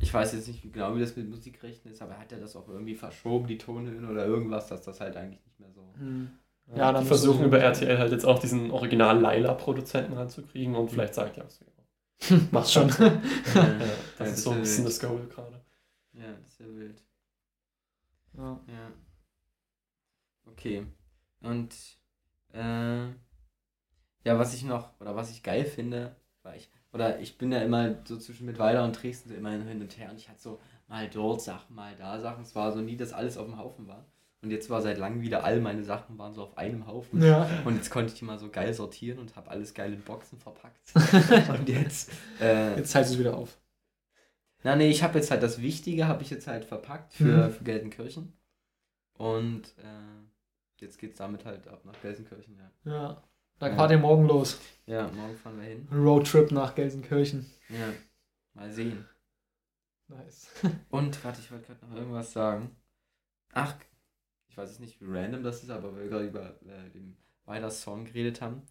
Ich weiß jetzt nicht wie genau, wie das mit Musikrechten ist, aber hat er das auch irgendwie verschoben, die Tonhöhen oder irgendwas, dass das halt eigentlich nicht mehr so. Ja, Ja, dann versuchen über RTL halt jetzt auch diesen original Laila-Produzenten ranzukriegen und vielleicht sagt [LAUGHS] [LAUGHS] ja, was Mach's schon. Ja, Ja, das ist so ein bisschen das Goal gerade. Ja, das ist ja wild. Ja. Ja. Okay. Und äh, ja, was ich noch, oder was ich geil finde, weil ich, oder ich bin ja immer so zwischen Mittweida und Dresden so immer hin und her und ich hatte so mal dort Sachen, mal da Sachen. Es war so nie, dass alles auf dem Haufen war. Und jetzt war seit langem wieder all meine Sachen waren so auf einem Haufen. Ja. Und jetzt konnte ich die mal so geil sortieren und habe alles geil in Boxen verpackt. [LAUGHS] und jetzt, äh, Jetzt teilst du es wieder auf. na nee, ich habe jetzt halt das Wichtige, habe ich jetzt halt verpackt für, Mhm. für Gelsenkirchen. Und äh, jetzt geht's damit halt ab nach Gelsenkirchen, ja. Ja. Da Ja. fahrt ihr morgen los. Ja, morgen fahren wir hin. Roadtrip nach Gelsenkirchen. Ja, mal sehen. Nice. Und, warte, ich wollte gerade noch irgendwas sagen. Ach, ich weiß jetzt nicht, wie random das ist, aber weil wir gerade über äh, den weiter Song geredet haben.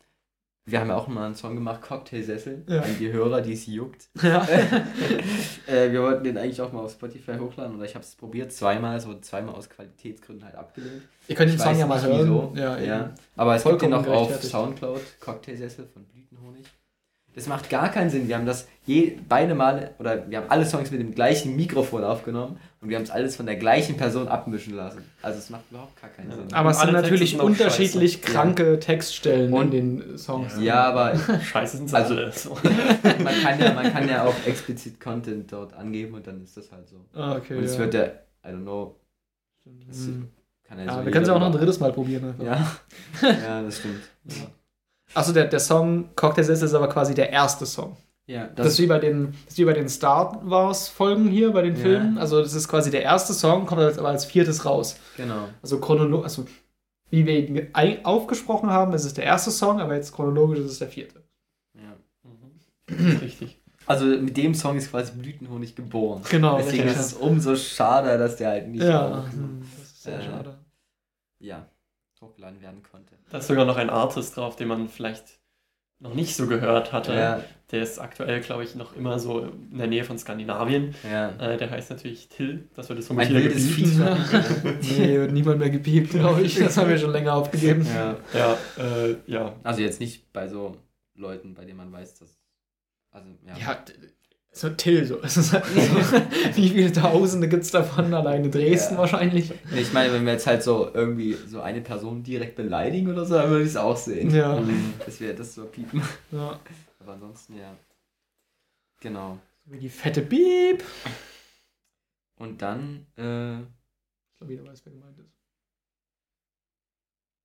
Wir haben ja auch mal einen Song gemacht, Cocktailsessel, Ja. an die Hörer, die es juckt. [LAUGHS] Ja. [LAUGHS] äh, wir wollten den eigentlich auch mal auf Spotify hochladen oder ich habe es probiert, zweimal, so zweimal aus Qualitätsgründen halt abgelehnt. Ihr könnt den Song ja mal hören. wieso. Ja, Ja, aber es gibt den noch auf. Soundcloud, Cocktailsessel von Blütenhonig. Das macht gar keinen Sinn. Wir haben das je, beide Male, oder wir haben alle Songs mit dem gleichen Mikrofon aufgenommen und wir haben es alles von der gleichen Person abmischen lassen. Also es macht überhaupt gar keinen Ja. Sinn. Aber es sind natürlich unterschiedlich scheiße. kranke Textstellen Und- in den Songs. ja, aber [LAUGHS] Scheiße sind sie Also- alle. So. [LAUGHS] man kann, ja, man kann ja auch explizit Content dort angeben und dann ist das halt so. Ah, okay. Und es ja. wird ja, I don't know, das Hm. kann ja Ja, so wir können es ja auch noch ein drittes Mal probieren. Einfach. Ja, [LAUGHS] ja das stimmt. Achso, der, der Song Cocktailsessel ist aber quasi der erste Song. ja Das, ist wie bei den, das ist wie bei den Star Wars Folgen hier, bei den Ja. Filmen. Also das ist quasi der erste Song, kommt jetzt aber als viertes raus. genau. Also chronologisch, also wie wir ihn aufgesprochen haben, ist es der erste Song, aber jetzt chronologisch ist es der vierte. Ja. Mhm. [CLEARS THROAT] Richtig. Also mit dem Song ist quasi Blütenhonig geboren. Genau. Deswegen richtig. ist es umso schade, dass der halt nicht ja, hm, das ist sehr Äh, schade. ja, hochgeladen werden konnte. Da ist sogar noch ein Artist drauf, den man vielleicht noch nicht so gehört hatte. Ja, Der ist aktuell, glaube ich, noch immer so in der Nähe von Skandinavien. ja. Äh, der heißt natürlich Till. Das wird jetzt vermutlich wieder wildes. Vieh. nee, wird niemand mehr gepiept, glaube ich. Das haben wir schon länger aufgegeben. ja. Ja, äh, ja. Also jetzt nicht bei so Leuten, bei denen man weiß, dass. Also, ja. Ja, so Till, so. [LAUGHS] Halt so [LAUGHS] wie viele Tausende gibt es davon? Allein in Dresden Ja. wahrscheinlich. Ich meine, wenn wir jetzt halt so irgendwie so eine Person direkt beleidigen oder so, dann würde ich es auch sehen. Ja. Mhm. Das wäre das so piepen. ja. Aber ansonsten, ja. Genau. Wie die fette Piep. Und dann, äh, Ich glaube, jeder weiß, wer gemeint ist.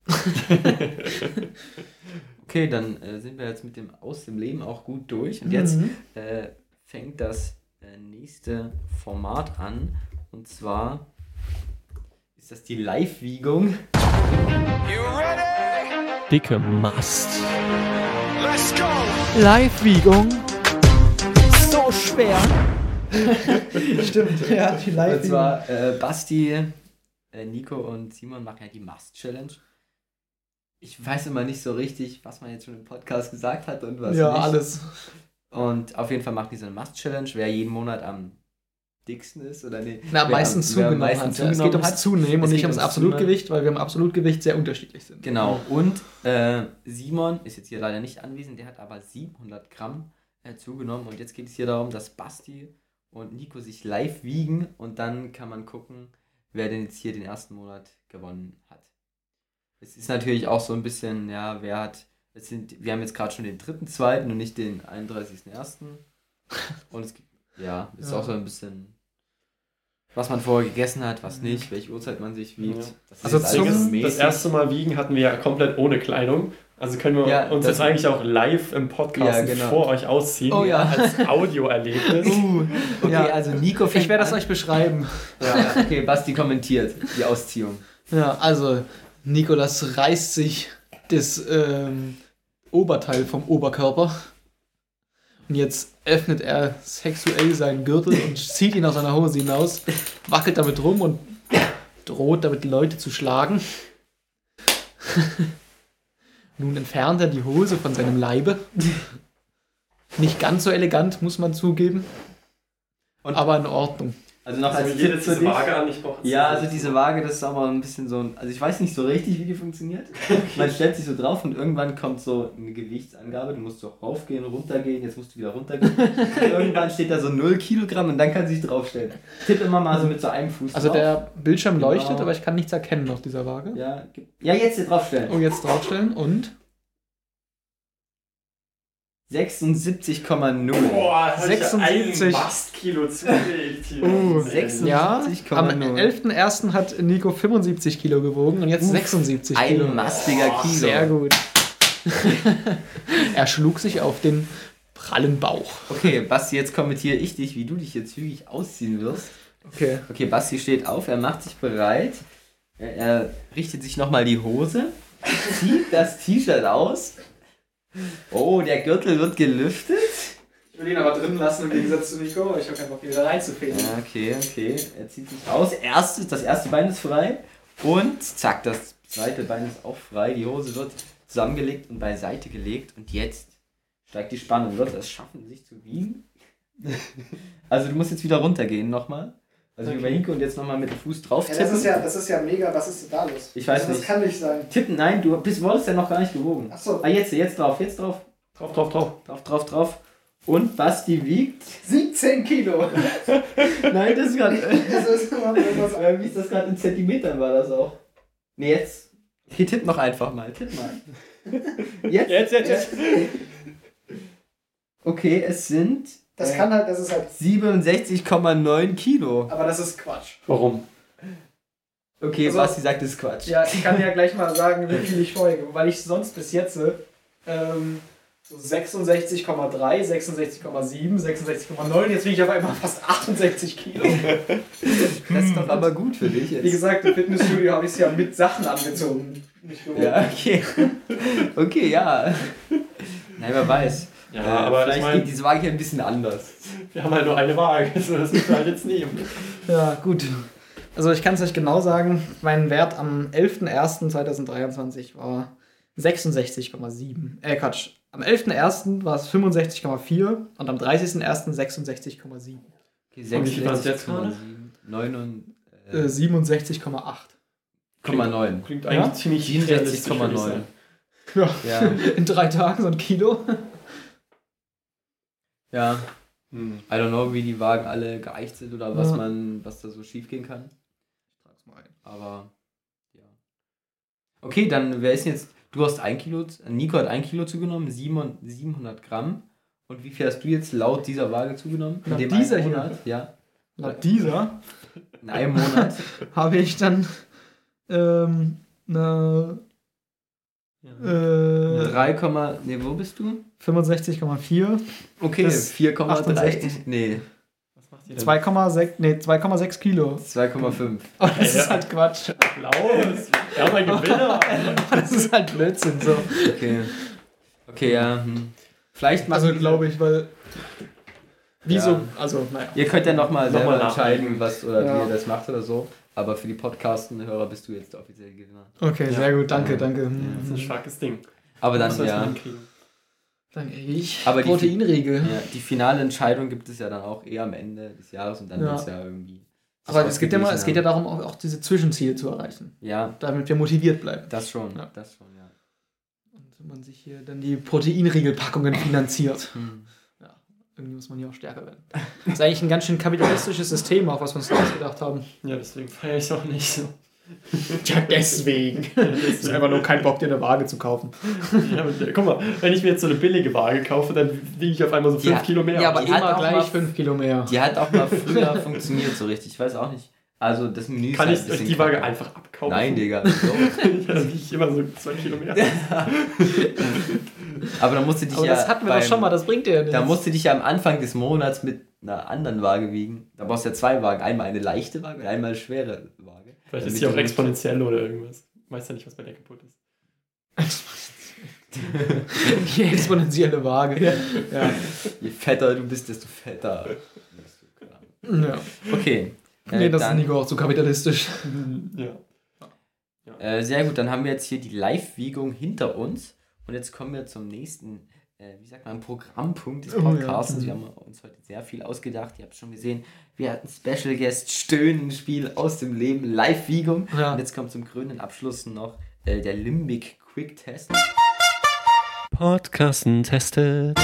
[LAUGHS] okay, dann äh, sind wir jetzt mit dem Aus dem Leben auch gut durch. Und jetzt Mhm. äh, fängt das äh, nächste Format an. Und zwar ist das die Live-Wiegung. Dicke Mast. Live-Wiegung. So schwer. [LAUGHS] Stimmt, [LAUGHS] ja, die Und Live-Wiegung. zwar, äh, Basti äh, Nico und Simon machen ja die Must-Challenge. Ich weiß immer nicht so richtig, was man jetzt schon im Podcast gesagt hat und was ja, nicht. alles. Und auf jeden Fall machen die so eine Must-Challenge, wer jeden Monat am dicksten ist oder nee. Na, am meisten zugenommen meisten hat. Es geht ums hat. Zunehmen und nicht ums ums Absolutgewicht, weil wir im Absolutgewicht sehr unterschiedlich sind. Genau. Und äh, Simon ist jetzt hier leider nicht anwesend, der hat aber 700 Gramm äh, zugenommen. Und jetzt geht es hier darum, dass Basti und Nico sich live wiegen und dann kann man gucken, wer denn jetzt hier den ersten Monat gewonnen hat. Es ist natürlich auch so ein bisschen, ja, wer hat. Es sind, wir haben jetzt gerade schon den dritten, zweiten und nicht den 31.01. [LAUGHS] Und es gibt, ja, ist Ja. auch so ein bisschen, was man vorher gegessen hat, was nicht, welche Uhrzeit man sich wiegt. Ja. Das ist Also jetzt zum- Das erste Mal wiegen hatten wir ja komplett ohne Kleidung. Also können wir Ja, uns das- jetzt eigentlich auch live im Podcast Ja, genau. vor euch ausziehen. Oh ja. Als Audioerlebnis. [LAUGHS] Uh, okay, Ja. also Nico Ich werde das an. euch beschreiben. Ja, okay, Basti kommentiert die Ausziehung. Ja, also Nikolas reißt sich das ähm, Oberteil vom Oberkörper. Und jetzt öffnet er sexuell seinen Gürtel und zieht ihn aus seiner Hose hinaus, wackelt damit rum und droht damit die Leute zu schlagen. [LAUGHS] Nun entfernt er die Hose von seinem Leibe. Nicht ganz so elegant, muss man zugeben. Und- aber in Ordnung. Also noch Also als jede Tipp für diese dich. Waage an, ich brauche Ja, also diese Waage, das ist auch mal ein bisschen so ein. Also ich weiß nicht so richtig, wie die funktioniert. [LAUGHS] Man stellt sich so drauf und irgendwann kommt so eine Gewichtsangabe. Du musst so raufgehen, runtergehen, jetzt musst du wieder runtergehen. [LAUGHS] Und irgendwann steht da so 0 Kilogramm und dann kann sie sich draufstellen. Tipp immer mal so mit so einem Fuß Also drauf. der Bildschirm Genau. leuchtet, aber ich kann nichts erkennen auf dieser Waage. Ja, ja, jetzt hier draufstellen. Oh, jetzt draufstellen und 76,0. Boah, 76. 76 Mastkilo zugelegt hier. Uh, Ey, 76. Ja, 70,0. am 11.01. hat Nico 75 Kilo gewogen und jetzt Uff, 76 Kilo. Ein mastiger Oh, Kilo. Sehr gut. [LAUGHS] er schlug sich auf den prallen Bauch. Okay, Basti, jetzt kommentiere ich dich, wie du dich jetzt zügig ausziehen wirst. Okay. Okay, Basti steht auf, er macht sich bereit. Er, er richtet sich nochmal die Hose, [LAUGHS] zieht das T-Shirt aus. Oh, der Gürtel wird gelüftet. Ich will ihn aber drin lassen im Gegensatz zu Nico. Ich habe keinen Bock, wieder reinzufädeln. Ja, okay, okay. Er zieht sich aus. Erstes, das erste Bein ist frei. Und zack, das zweite Bein ist auch frei. Die Hose wird zusammengelegt und beiseite gelegt. Und jetzt steigt die Spannung. Wird er es schaffen, sich zu wiegen? [LAUGHS] Also du musst jetzt wieder runtergehen nochmal. Also wie bei Hinke und jetzt nochmal mit dem Fuß drauf tippen. das ist ja mega. Was ist denn da los? Ich weiß nicht. kann nicht sein. Tippen, nein, du bist, wurdest ja noch gar nicht gewogen. Achso, Ah, jetzt, jetzt drauf, jetzt drauf. Drauf, drauf, drauf. Drauf, drauf, drauf. Und Basti wiegt. 17 Kilo. [LAUGHS] Nein, das ist gerade. [LAUGHS] Das ist Wie ist das gerade in Zentimetern war das auch? Nee, jetzt. Okay, tipp noch einfach mal. Tipp mal. Jetzt? Jetzt, jetzt, jetzt. [LAUGHS] Okay, es sind Das äh, kann halt, das ist halt. 67,9 Kilo. Aber das ist Quatsch. Warum? Okay, Also- Basti sagt, das ist Quatsch. Ja, ich kann ja gleich mal sagen, wie viel ich folge, weil ich sonst bis jetzt ähm, so 66,3, 66,7, 66,9, jetzt wiege ich auf einmal fast 68 Kilo. Das ist doch aber gut für dich Wie jetzt. gesagt, im Fitnessstudio habe ich es ja mit Sachen angezogen. Nicht. Ja, okay. Okay, ja. Nein, wer weiß. Ja, Äh, aber ich vielleicht meine, geht diese Waage hier ein bisschen anders. wir haben halt nur eine Waage, [LAUGHS] also das müssen wir halt jetzt nehmen. Ja, gut. Also ich kann es euch genau sagen, mein Wert am 11.01.2023 war 66,7. Äh, Quatsch. Am 11.01. war es 65,4 und am 30.01. 66,7. Okay, Und wie viel war's jetzt 66,7. 9 und Äh, äh, 67,8. 9. Klingt Ja? eigentlich ziemlich 67,9. realistisch, würde ich sagen. Ja. Ja, [LAUGHS] In drei Tagen so ein Kilo. Ja. Hm. I don't know, wie die Wagen alle geeicht sind oder was Ja. man, was da so schief gehen kann. Ich trag's mal ein. Aber ja. Okay, dann wer ist denn jetzt? Du hast ein Kilo, Nico hat ein Kilo zugenommen, Simon 700 Gramm. Und wie viel hast du jetzt laut dieser Waage zugenommen? Laut dem dieser einen hier? Monat? Ja. Laut dieser In einem Monat. [LAUGHS] habe ich dann ähm, eine äh, 3, nee, wo bist du? 65,4, Okay, Das 4,3. 68. Nee, Was macht ihr denn? 2,6 nee, 2,6 Kilo. 2,5. [LAUGHS] Oh, das Ja. ist halt Quatsch. Applaus! Wir haben einen Gewinner! [LAUGHS] Das ist halt Blödsinn so. Okay. Okay, ja. Hm. Vielleicht machen Also glaube ich, weil Wieso? Ja. Also, naja. Ihr könnt ja nochmal Noch selber mal entscheiden, was oder Ja. wie ihr das macht oder so. Aber für die Podcasten-Hörer bist du jetzt der offizielle Gewinner. Okay, Ja. sehr gut, danke, danke. Das ist ein Mhm. starkes Ding. Aber dann, ja? Danke, ich. Aber die- Proteinriegel. ja, die finale Entscheidung gibt es ja dann auch eher am Ende des Jahres und dann Ja. wird es ja irgendwie. Aber es geht ja, mal, es geht ja da. darum, auch, auch diese Zwischenziele zu erreichen, Ja, damit wir motiviert bleiben. das schon. Ja. Das schon, ja. Und man sich hier dann die Proteinriegelpackungen finanziert. Hm. Ja, irgendwie muss man hier auch stärker werden. Das ist eigentlich ein ganz schön kapitalistisches System, auch was wir uns da ausgedacht haben. Ja, deswegen feiere ich es auch nicht so. Ja, deswegen. Es ist einfach nur kein Bock, dir eine Waage zu kaufen. Ja, aber, guck mal, wenn ich mir jetzt so eine billige Waage kaufe, dann wiege ich auf einmal so 5 Ja. Kilo mehr. Ja, aber Die hat immer auch gleich mal- 5 Kilo mehr. Die hat auch mal früher funktioniert so richtig. Ich weiß auch nicht. Also das Menü ist Kann halt ich euch die Waage kacke. einfach abkaufen? Nein, Digga. [LAUGHS] So. ja, dann wiege ich immer so 2 Kilo mehr. [LAUGHS] Aber dann musst du dich Aber ja. das hatten wir beim- doch schon mal, das bringt dir ja nichts. Da musst du dich ja am Anfang des Monats mit einer anderen Waage wiegen. Da brauchst du ja zwei Wagen. Einmal eine leichte Waage und einmal eine schwere Waage. Vielleicht ist die auch du- exponentiell oder irgendwas. Ich weiß ja nicht, was bei der kaputt ist. [LAUGHS] [LAUGHS] Die exponentielle Waage. Ja. Ja. Je fetter du bist, desto fetter. wirst du, klar. ja. Okay. Äh, Nee, das dann, ist Nico auch zu kapitalistisch. Ja. Äh, sehr gut, dann haben wir jetzt hier die Live-Wiegung hinter uns. Und jetzt kommen wir zum nächsten, äh, wie sagt man, Programmpunkt des Oh, ja. Podcasts. Wir haben uns heute sehr viel ausgedacht. Ihr habt schon gesehen, wir hatten Special Guest, Stöhnenspiel aus dem Leben, Live-Wiegung. Ja. Und jetzt kommt zum krönenden Abschluss noch äh, der Limbic Quick Test. Podcasten testet.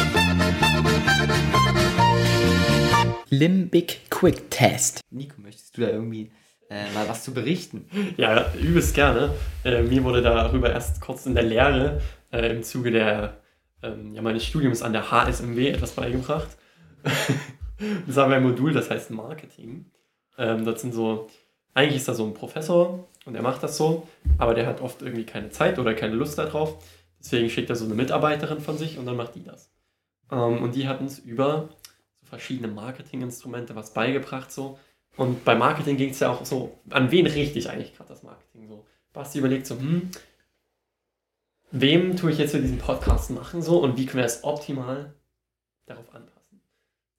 Limbic Quick Test. Nico, möchtest du da irgendwie äh, mal was zu berichten? Ja, übelst gerne. Äh, mir wurde darüber erst kurz in der Lehre äh, im Zuge der, ähm, ja, meines Studiums an der HSMW etwas beigebracht. [LAUGHS] das war mein Modul, das heißt Marketing. Ähm, das sind so, eigentlich ist da so ein Professor und er macht das so, aber der hat oft irgendwie keine Zeit oder keine Lust darauf. Deswegen schickt er so eine Mitarbeiterin von sich und dann macht die das. Ähm, und die hat uns über so verschiedene Marketinginstrumente was beigebracht so. Und bei Marketing ging es ja auch so, an wen richte ich eigentlich gerade das Marketing so? Basti überlegt so, hm, wem tue ich jetzt für diesen Podcast machen so und wie können wir es optimal darauf anpassen?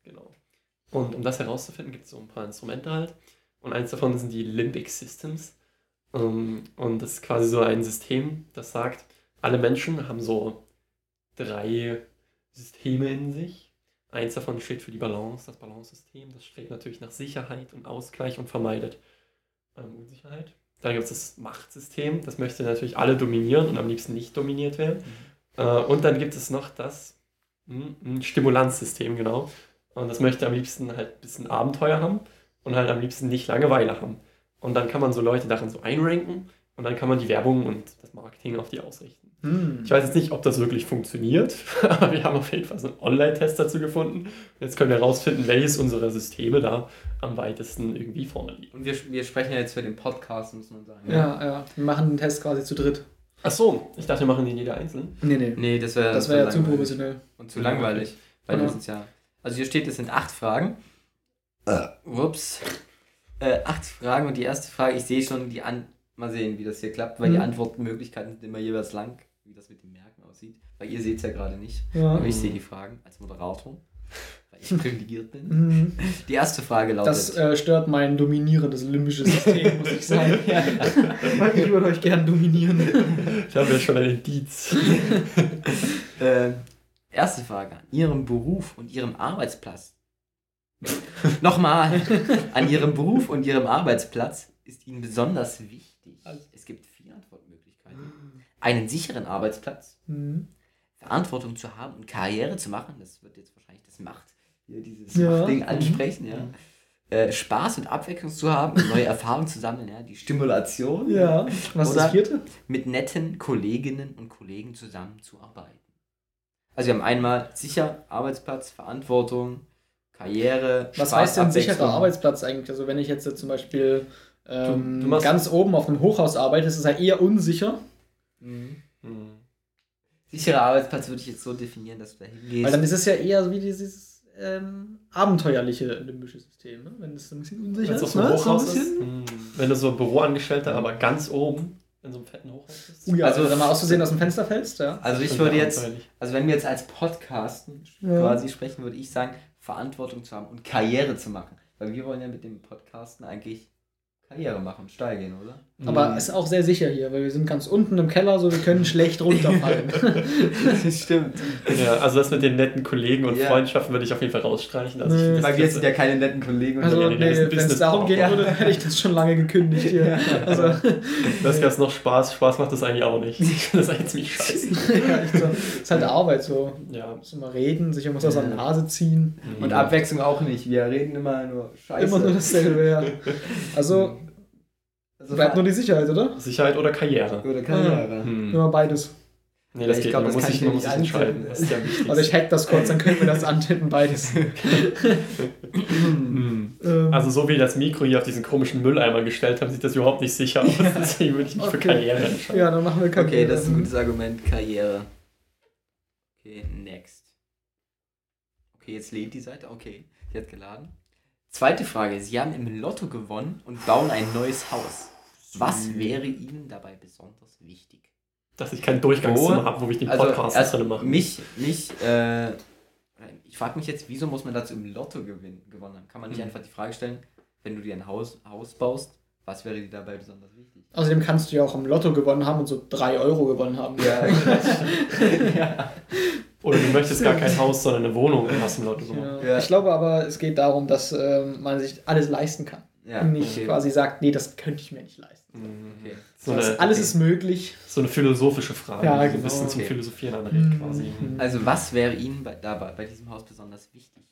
Genau. Und um das herauszufinden, gibt es so ein paar Instrumente halt. Und eins davon sind die Limbic Systems. Ähm, Und das ist quasi so ein System, das sagt, alle Menschen haben so drei Systeme in sich. Eins davon steht für die Balance, das Balance-System. Das strebt natürlich nach Sicherheit und Ausgleich und vermeidet ähm, Unsicherheit. Dann gibt es das Machtsystem, das möchte natürlich alle dominieren und am liebsten nicht dominiert werden. Äh, und dann gibt es noch das hm, ein Stimulanzsystem, genau. Und das möchte am liebsten halt ein bisschen Abenteuer haben und halt am liebsten nicht Langeweile haben. Und dann kann man so Leute darin so einranken und dann kann man die Werbung und das Marketing auf die ausrichten. Hm. Ich weiß jetzt nicht, ob das wirklich funktioniert, aber [LAUGHS] wir haben auf jeden Fall so einen Online-Test dazu gefunden. Jetzt können wir herausfinden, welches unserer Systeme da am weitesten irgendwie vorne liegt. Und wir, wir sprechen ja jetzt für den Podcast, muss man sagen. Ja, ja. Wir machen den Test quasi zu dritt. Ach so, ich dachte, wir machen den jeder einzeln. Nee, nee. Nee, das wäre Das wäre ja zu professionell. Und zu langweilig. Weil Genau. das ja. Also hier steht, es sind acht Fragen. Äh, ups. Äh, acht Fragen und die erste Frage, ich sehe schon die An. Mal sehen, wie das hier klappt, weil die Mhm. Antwortmöglichkeiten sind immer jeweils lang, wie das mit dem Merken aussieht. Weil ihr seht es ja gerade nicht. Ja. Aber ich sehe die Fragen als Moderator, weil ich [LAUGHS] privilegiert bin. Mhm. Die erste Frage lautet. Das äh, stört mein dominierendes limbisches System, muss ich sagen. [LAUGHS] ich würde euch gern dominieren. Ich habe ja schon ein Indiz. [LAUGHS] Äh, erste Frage. An Ihrem Beruf und Ihrem Arbeitsplatz. Nochmal. An Ihrem Beruf und Ihrem Arbeitsplatz ist Ihnen besonders wichtig. Es gibt. Einen sicheren Arbeitsplatz, Mhm. Verantwortung zu haben und Karriere zu machen. Das wird jetzt wahrscheinlich das Macht, hier dieses Ja. Machtding ansprechen. Ja. Äh, Spaß und Abwechslung zu haben, neue Erfahrungen zu sammeln, ja. die Stimulation. Ja. Was ist Oder- das vierte? mit netten Kolleginnen und Kollegen zusammenzuarbeiten. Also wir haben einmal sicher Arbeitsplatz, Verantwortung, Karriere, Was Spaß, heißt denn sicherer. Arbeitsplatz eigentlich? Also wenn ich jetzt zum Beispiel ähm, du machst- ganz oben auf einem Hochhaus arbeite, ist es ja eher unsicher, Mhm. Hm. Sicherer Arbeitsplatz würde ich jetzt so definieren, dass du da hingehst. weil dann ist es ja eher so wie dieses ähm, abenteuerliche limbische System, ne? wenn es ein bisschen unsicher Wenn es auf ist. so Ne? So ein Hochhaus ist, bisschen. hm. wenn du so Büroangestellter, aber ganz oben in so einem fetten Hochhaus bist. Uh, ja, also wenn du mal aus Versehen aus dem Fenster fällst, ja. also ich würde ist jetzt, also wenn wir jetzt als Podcasten Ja. quasi sprechen, würde ich sagen, Verantwortung zu haben und Karriere zu machen. Weil wir wollen ja mit dem Podcasten eigentlich Karriere machen, steil gehen, oder? Aber es ist auch sehr sicher hier, weil wir sind ganz unten im Keller, so wir können [LAUGHS] schlecht runterfallen. [LAUGHS] das stimmt. Ja, also das mit den netten Kollegen und Ja. Freundschaften würde ich auf jeden Fall rausstreichen. Also Nee. wir ist- sind ja keine netten Kollegen. und Also, Ja, so. die ganzen nee, wenn es Business darum gehen Talk. würde, hätte ich das schon lange gekündigt hier. Also, [LAUGHS] das gab noch Spaß. Spaß macht das eigentlich auch nicht. Das eigentlich ziemlich scheiße. ja, echt so. ist halt Arbeit so. Ja. Muss immer reden, sich irgendwas aus der Nase ziehen. Und Abwechslung auch nicht. Wir reden immer nur Scheiße. Immer nur dasselbe, ja. Also Also bleibt nur die Sicherheit, oder? Sicherheit oder Karriere? oder Karriere. Hm. Immer beides. Nee, das Ich geht glaub, nicht. das Man muss ich man muss sich nicht entscheiden. Das ist ja wichtig. Also ich hack das kurz, dann können wir das [LAUGHS] antippen, beides. [LAUGHS] Hm. Ähm, Also so wie das Mikro hier auf diesen komischen Mülleimer gestellt haben, sieht das überhaupt nicht sicher aus. Deswegen würde ich mich für Okay. Karriere entscheiden. ja, dann machen wir Karriere. Okay, das ist ein gutes Argument. Karriere. Okay, next. Okay, jetzt lädt die Seite. Okay, die hat geladen. Zweite Frage. Sie haben im Lotto gewonnen und bauen ein neues Haus. Was wäre Ihnen dabei besonders wichtig? Dass ich kein Durchgangszimmer habe, wo ich den Podcast erst drin mache. Mich, mich, äh, ich frage mich jetzt, wieso muss man dazu im Lotto gewinn, gewonnen haben? Kann man nicht Mhm. einfach die Frage stellen, wenn du dir ein Haus, Haus baust, was wäre dir dabei besonders wichtig? Außerdem kannst du ja auch im Lotto gewonnen haben und so 3 Euro gewonnen haben. Ja, [LAUGHS] [LAUGHS] ja. Oder du möchtest gar kein Haus, sondern eine Wohnung und hast im Lotto. Ja. Ja. Ich glaube aber, es geht darum, dass ähm, man sich alles leisten kann. ja Und nicht okay. quasi sagt, nee, das könnte ich mir nicht leisten. Okay. So Das, eine, alles okay. ist möglich. so eine philosophische Frage, Ja, die so ein genau. bisschen zum Okay. Philosophieren anregt Mhm. quasi. Also was wäre Ihnen bei, dabei, bei diesem Haus besonders wichtig?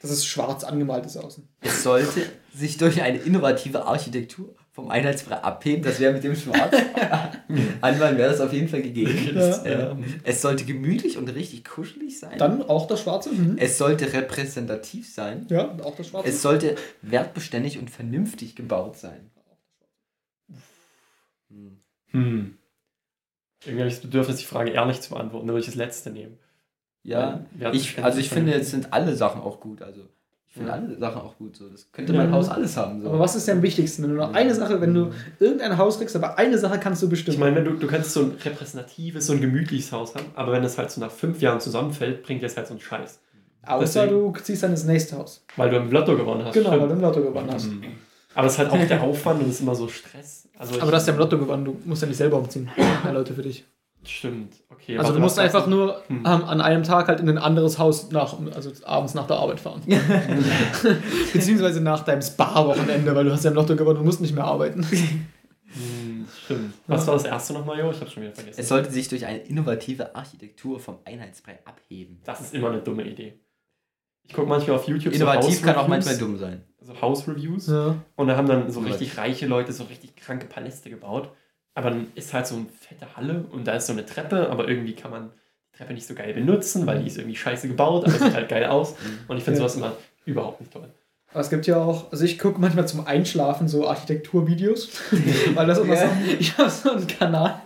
Das ist schwarz angemalt ist außen. Es sollte sich durch eine innovative Architektur vom Einheitsbrei abheben. Das wäre mit dem Schwarz. [LAUGHS] Anwand wäre das auf jeden Fall gegeben. Ja. Äh, es sollte gemütlich und richtig kuschelig sein. Dann auch das schwarze. Mhm. es sollte repräsentativ sein. Ja, auch das schwarze. Es sollte wertbeständig und vernünftig gebaut sein. Hm. Hm. Irgendwie habe ich das Bedürfnis, die Frage ehrlich zu beantworten, dann würde ich das letzte nehmen. Ja, ich, also ich finde, es sind alle Sachen auch gut. Also ich finde Ja. alle Sachen auch gut. So. Das könnte Ja. mein Haus alles haben. So. aber was ist dir am wichtigsten? Wenn du noch eine Sache, wenn du irgendein Haus kriegst, aber eine Sache kannst du bestimmen. Ich meine, wenn du, du kannst so ein repräsentatives, so ein gemütliches Haus haben, aber wenn das halt so nach fünf Jahren zusammenfällt, bringt dir das halt so einen Scheiß. Außer deswegen- du ziehst dann ins nächste Haus. Weil du im Lotto gewonnen hast. Genau, weil du im Lotto gewonnen hast. Mhm. Aber es ist halt auch der [LAUGHS] Aufwand und es ist immer so Stress. Also Aber du hast ja im Lotto gewonnen, du musst ja nicht selber umziehen. [LAUGHS] Ja, Leute für dich. Stimmt, okay. Also du musst einfach nur Hm. ähm, an einem Tag halt in ein anderes Haus nach, also abends nach der Arbeit fahren. [LAUGHS] Beziehungsweise nach deinem Spa-Wochenende, weil du hast ja im Lotto gewonnen, du musst nicht mehr arbeiten. Hm, stimmt. Was war das erste nochmal, Jo? Ich hab's schon wieder vergessen. es sollte sich durch eine innovative Architektur vom Einheitsbrei abheben. das ist immer eine dumme Idee. Ich gucke manchmal auf YouTube Innovativ so kann auch manchmal dumm sein. So House-Reviews. Ja. Und da haben dann so Innovativ. richtig reiche Leute so richtig kranke Paläste gebaut. Aber dann ist halt so eine fette Halle und da ist so eine Treppe, aber irgendwie kann man die Treppe nicht so geil benutzen, weil die ist irgendwie scheiße gebaut, aber sieht halt geil aus. Und ich finde Ja. sowas immer überhaupt nicht toll. Aber es gibt ja auch, also ich gucke manchmal zum Einschlafen so Architekturvideos, [LAUGHS] weil das immer Ja. so, ich habe so einen Kanal,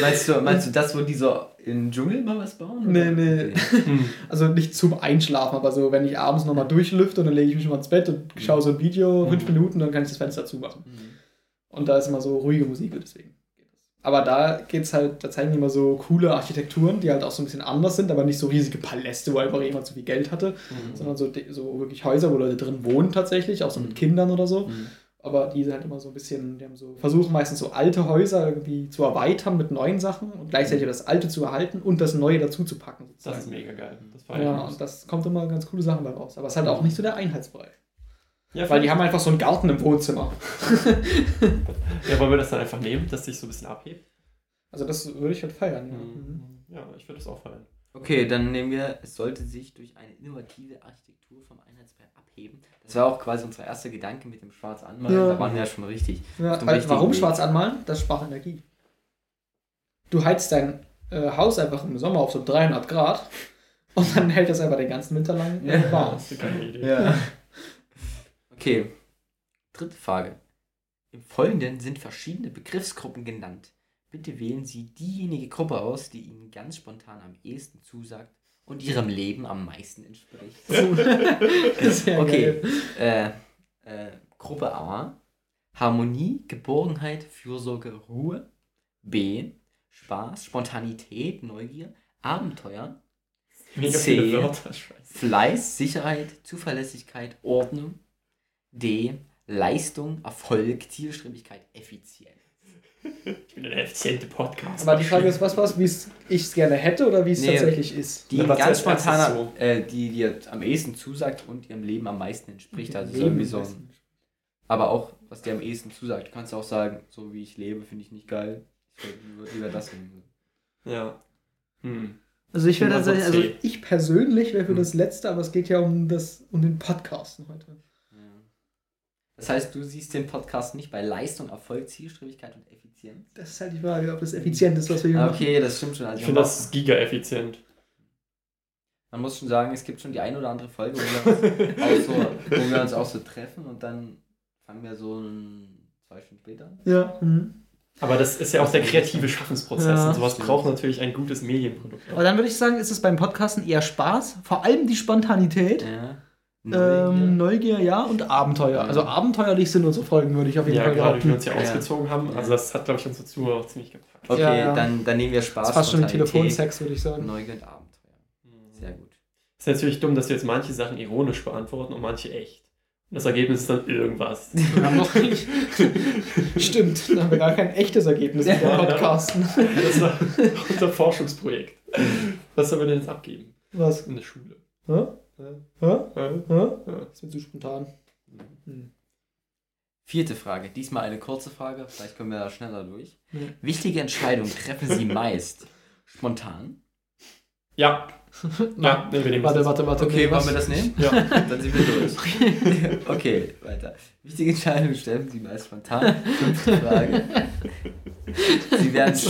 Meinst du, meinst du das, wo die so im Dschungel mal was bauen? Nee, oder? nee. Hm. also nicht zum Einschlafen, aber so, wenn ich abends nochmal durchlüfte und dann lege ich mich schon mal ins Bett und schaue so ein Video, fünf Minuten, dann kann ich das Fenster zumachen. Mhm. Und da ist immer so ruhige Musik, deswegen. Aber da geht's halt, da zeigen die immer so coole Architekturen, die halt auch so ein bisschen anders sind, aber nicht so riesige Paläste, wo einfach jemand so viel Geld hatte, Mhm. sondern so, so wirklich Häuser, wo Leute drin wohnen tatsächlich, auch so mit Kindern oder so. Mhm. Aber die sind halt immer so ein bisschen, die haben so, versuchen meistens so alte Häuser irgendwie zu erweitern mit neuen Sachen und gleichzeitig das Alte zu erhalten und das Neue dazu zu packen. Das ist sozusagen. mega geil. Das ja, und das kommt immer ganz coole Sachen bei raus. Aber es ist halt auch nicht so der Einheitsbrei. Ja, Weil die haben einfach so einen Garten im Wohnzimmer. ja, wollen wir das dann einfach nehmen, dass sich so ein bisschen abhebt? Also das würde ich halt feiern. Ja. Mhm. Mhm. Ja, ich würde das auch feiern. Okay, dann nehmen wir, es sollte sich durch eine innovative Architektur vom Einheitsbrei abheben. Das war auch quasi unser erster Gedanke mit dem Schwarz anmalen. Ja. Da waren wir ja schon richtig. Ja, weil, warum Weg. schwarz anmalen? Das spart Energie. Du heizt dein äh, Haus einfach im Sommer auf so 300 Grad und dann hält das einfach den ganzen Winter lang Ja. warm. Das ist eine geile Idee. Ja. Okay, dritte Frage. Im Folgenden sind verschiedene Begriffsgruppen genannt. Bitte wählen Sie diejenige Gruppe aus, die Ihnen ganz spontan am ehesten zusagt und Ihrem Leben am meisten entspricht. [LAUGHS] Okay, äh, äh, Gruppe A. Harmonie, Geborgenheit, Fürsorge, Ruhe. B. Spaß, Spontanität, Neugier, Abenteuer. Mega C. Fleiß, Sicherheit, Zuverlässigkeit, Ordnung. D. Leistung, Erfolg, Zielstrebigkeit, Effizienz. Ich bin ein effiziente Podcast. Aber die Frage ist, was was, wie es ich es gerne hätte oder wie es Nee. tatsächlich ist. Die ganz spontan, so? äh, die dir am ehesten zusagt und ihrem Leben am meisten entspricht. Also so Leben irgendwie so. besten. Aber auch, was dir am ehesten zusagt. Du kannst auch sagen, so wie ich lebe, finde ich nicht geil. Ich würde lieber das nehmen. Ja. Hm. Also ich wäre tatsächlich, also ich persönlich wäre für Hm. das letzte, aber es geht ja um das, um den Podcasten heute. Das heißt, du siehst den Podcast nicht bei Leistung, Erfolg, Zielstrebigkeit und Effizienz. Das ist halt die Frage, ob das effizient ist, was wir hier Ah, machen. Okay, das stimmt schon. Also Ich finde, das ist giga-effizient. man muss schon sagen, es gibt schon die ein oder andere Folge, wo wir, uns [LAUGHS] auch so, wo wir uns auch so treffen und dann fangen wir so ein, zwei Stunden später an. Ja. Mhm. Aber das ist ja auch der kreative Schaffensprozess. Ja. und sowas Stimmt. braucht natürlich ein gutes Medienprodukt. Aber dann würde ich sagen, ist es beim Podcasten eher Spaß, vor allem die Spontanität. Ja. Ähm, Neugier, ja, und Abenteuer. Ja. Also abenteuerlich sind unsere Folgen, würde ich auf jeden Ja, Fall gerade wie wir uns ja Ja. ausgezogen haben. Also das hat, glaube ich, unsere Zuhörer auch ziemlich gepackt. Okay, Ja, ja. Dann, dann nehmen wir Spaß. Das ist fast schon wie Telefonsex, würde ich sagen. Neugier und Abenteuer. Sehr gut. Ist natürlich dumm, dass wir jetzt manche Sachen ironisch beantworten und manche echt. Und das Ergebnis ist dann irgendwas. Wir haben noch nicht. [LAUGHS] Stimmt, da haben wir gar kein echtes Ergebnis mit dem Ja. Podcasten. Das war unser Forschungsprojekt. Was sollen wir denn jetzt abgeben? Was? In der Schule. Hä? Ja. Das wird zu spontan. Hm. Vierte Frage. Diesmal eine kurze Frage. Vielleicht kommen wir da schneller durch. Ja. Wichtige Entscheidungen treffen Sie meist spontan. Ja. [LAUGHS] Ja, nee, Warte, das. warte, warte. Okay, nee, wollen was? wir das nehmen? Ja. [LAUGHS] Dann sind wir durch. [LAUGHS] Okay, weiter. Wichtige Entscheidungen treffen Sie meist spontan. Fünfte Frage. Sie werden.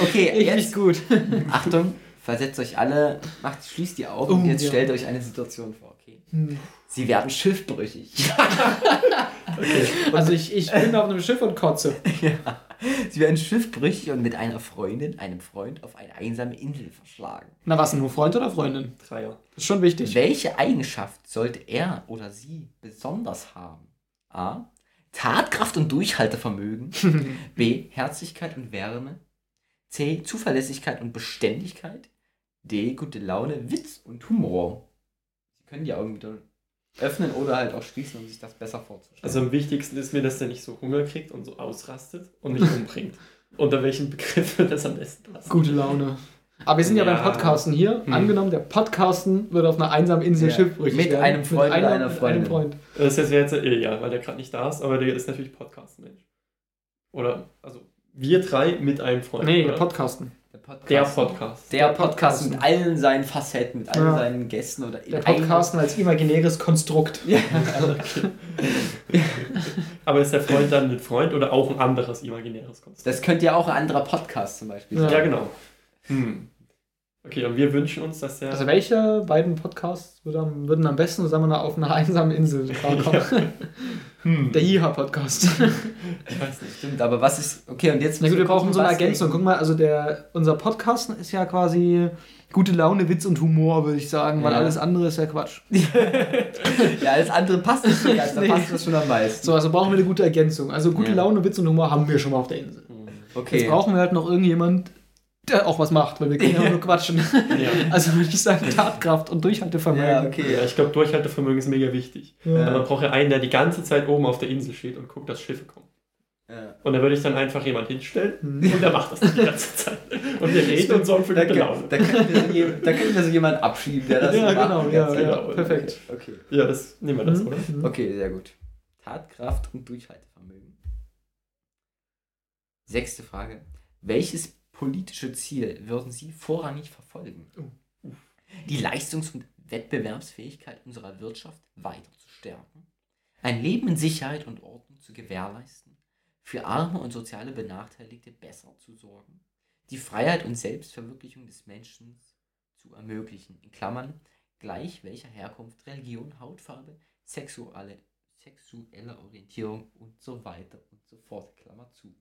Okay, jetzt. gut. Achtung, versetzt euch alle, macht, schließt die Augen Oh, und jetzt ja. stellt euch eine Situation vor, okay? Hm. Sie werden schiffbrüchig. [LAUGHS] Also ich, ich bin auf einem Schiff und kotze. [LAUGHS] ja. Sie werden schiffbrüchig und mit einer Freundin, einem Freund auf eine einsame Insel verschlagen. Na was, nur Freund oder Freundin? Dreier. Das ist schon wichtig. Welche Eigenschaft sollte er oder sie besonders haben? A. Tatkraft und Durchhaltevermögen. [LAUGHS] B. Herzlichkeit und Wärme. C. Zuverlässigkeit und Beständigkeit. D. Gute Laune, Witz und Humor. Sie können die Augen wieder öffnen oder halt auch schließen, um sich das besser vorzustellen. Also am wichtigsten ist mir, dass der nicht so Hunger kriegt und so ausrastet und mich umbringt. [LAUGHS] Unter welchen Begriff wird das am besten passen? Gute Laune. Aber wir sind ja, Ja. beim Podcasten hier. Hm. Angenommen, der Podcasten würde auf einer einsamen Insel Ja. schiffbrüchig Mit werden. einem Freund oder einer- einer mit Freundin. einem Freund. Das wäre jetzt der Ilja, weil der gerade nicht da ist, aber der ist natürlich Podcast-Mensch. Oder, also, wir drei mit einem Freund. Nee, oder? der Podcasten. der Podcast. Der Podcast. Der Podcast mit allen seinen Facetten, mit allen Ja. seinen Gästen oder Der Podcasten als imaginäres Konstrukt. Ja. [LAUGHS] Aber ist der Freund dann ein Freund oder auch ein anderes imaginäres Konstrukt? Das könnte ja auch ein anderer Podcast zum Beispiel Ja. sein. Ja, genau. Hm. Okay, und wir wünschen uns, dass der. Also welche beiden Podcasts würden am, besten zusammen auf einer [LAUGHS] einsamen Insel [LAUGHS] klarkommen? hm. Der IHA-Podcast. Ich weiß nicht. Stimmt, aber was ist. Okay, und jetzt. Na gut, wir brauchen so eine Ergänzung. Guck mal, also der, unser Podcasten ist ja quasi gute Laune, Witz und Humor, würde ich sagen, weil Ja. alles andere ist ja Quatsch. [LAUGHS] ja, alles andere passt nicht so ganz. Da Nee. passt das schon am meisten. So, also brauchen wir eine gute Ergänzung. Also gute Ja. Laune, Witz und Humor haben wir schon mal auf der Insel. Okay. Jetzt brauchen wir halt noch irgendjemand, der auch was macht, weil wir können ja [LAUGHS] nur quatschen. Ja. Also würde ich sagen, Tatkraft und Durchhaltevermögen. ja, okay. ja, ich glaube, Durchhaltevermögen ist mega wichtig. Ja. Man braucht ja einen, der die ganze Zeit oben auf der Insel steht und guckt, dass Schiffe kommen. Ja. Und da würde ich dann einfach jemand hinstellen Hm. und der macht das dann die ganze Zeit. Und wir reden und sorgen für Da, gute Laune. da, können wir da können wir so jemanden abschieben, der das Ja, macht. genau, die ja, Okay. perfekt. Okay. Ja, das nehmen wir das, Mhm. oder? Mhm. okay, sehr gut. Tatkraft und Durchhaltevermögen. Sechste Frage. Welches politische Ziel würden Sie vorrangig verfolgen? Oh. Die Leistungs- und Wettbewerbsfähigkeit unserer Wirtschaft weiter zu stärken, ein Leben in Sicherheit und Ordnung zu gewährleisten, für arme und soziale Benachteiligte besser zu sorgen, die Freiheit und Selbstverwirklichung des Menschen zu ermöglichen, in Klammern, gleich welcher Herkunft, Religion, Hautfarbe, sexuelle, sexuelle Orientierung und so weiter und so fort, Klammer zu.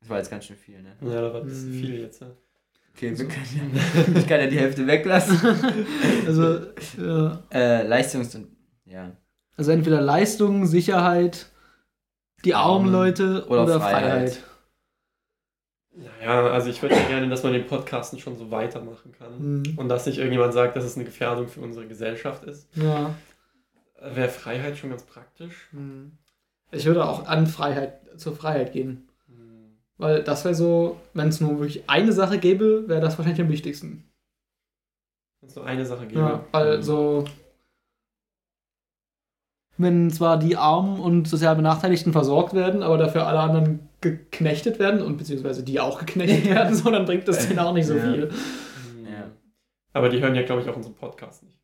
Das war jetzt ganz schön viel, ne? Ja, da war ein bisschen Mhm. viel jetzt. Ja. Okay, wir können ja, ich kann ja die Hälfte weglassen. [LAUGHS] Also, ja. äh, Leistungs- und, ja. also entweder Leistung, Sicherheit, die armen Leute oder oder, Freiheit. Freiheit. Ja, Ja, also ich würde ja gerne, dass man den Podcasten schon so weitermachen kann. Mhm. Und dass nicht irgendjemand sagt, dass es eine Gefährdung für unsere Gesellschaft ist. Ja. Wäre Freiheit schon ganz praktisch. Mhm. Ich würde auch an Freiheit, zur Freiheit gehen. Weil das wäre so, wenn es nur wirklich eine Sache gäbe, wäre das wahrscheinlich am wichtigsten. Wenn es nur eine Sache gäbe. Ja, weil so. Wenn zwar die Armen und sozial Benachteiligten versorgt werden, aber dafür alle anderen geknechtet werden und beziehungsweise die auch geknechtet [LAUGHS] werden, so dann bringt das denen auch nicht so Ja. viel. Ja. Aber die hören ja, glaube ich, auch unseren Podcast nicht.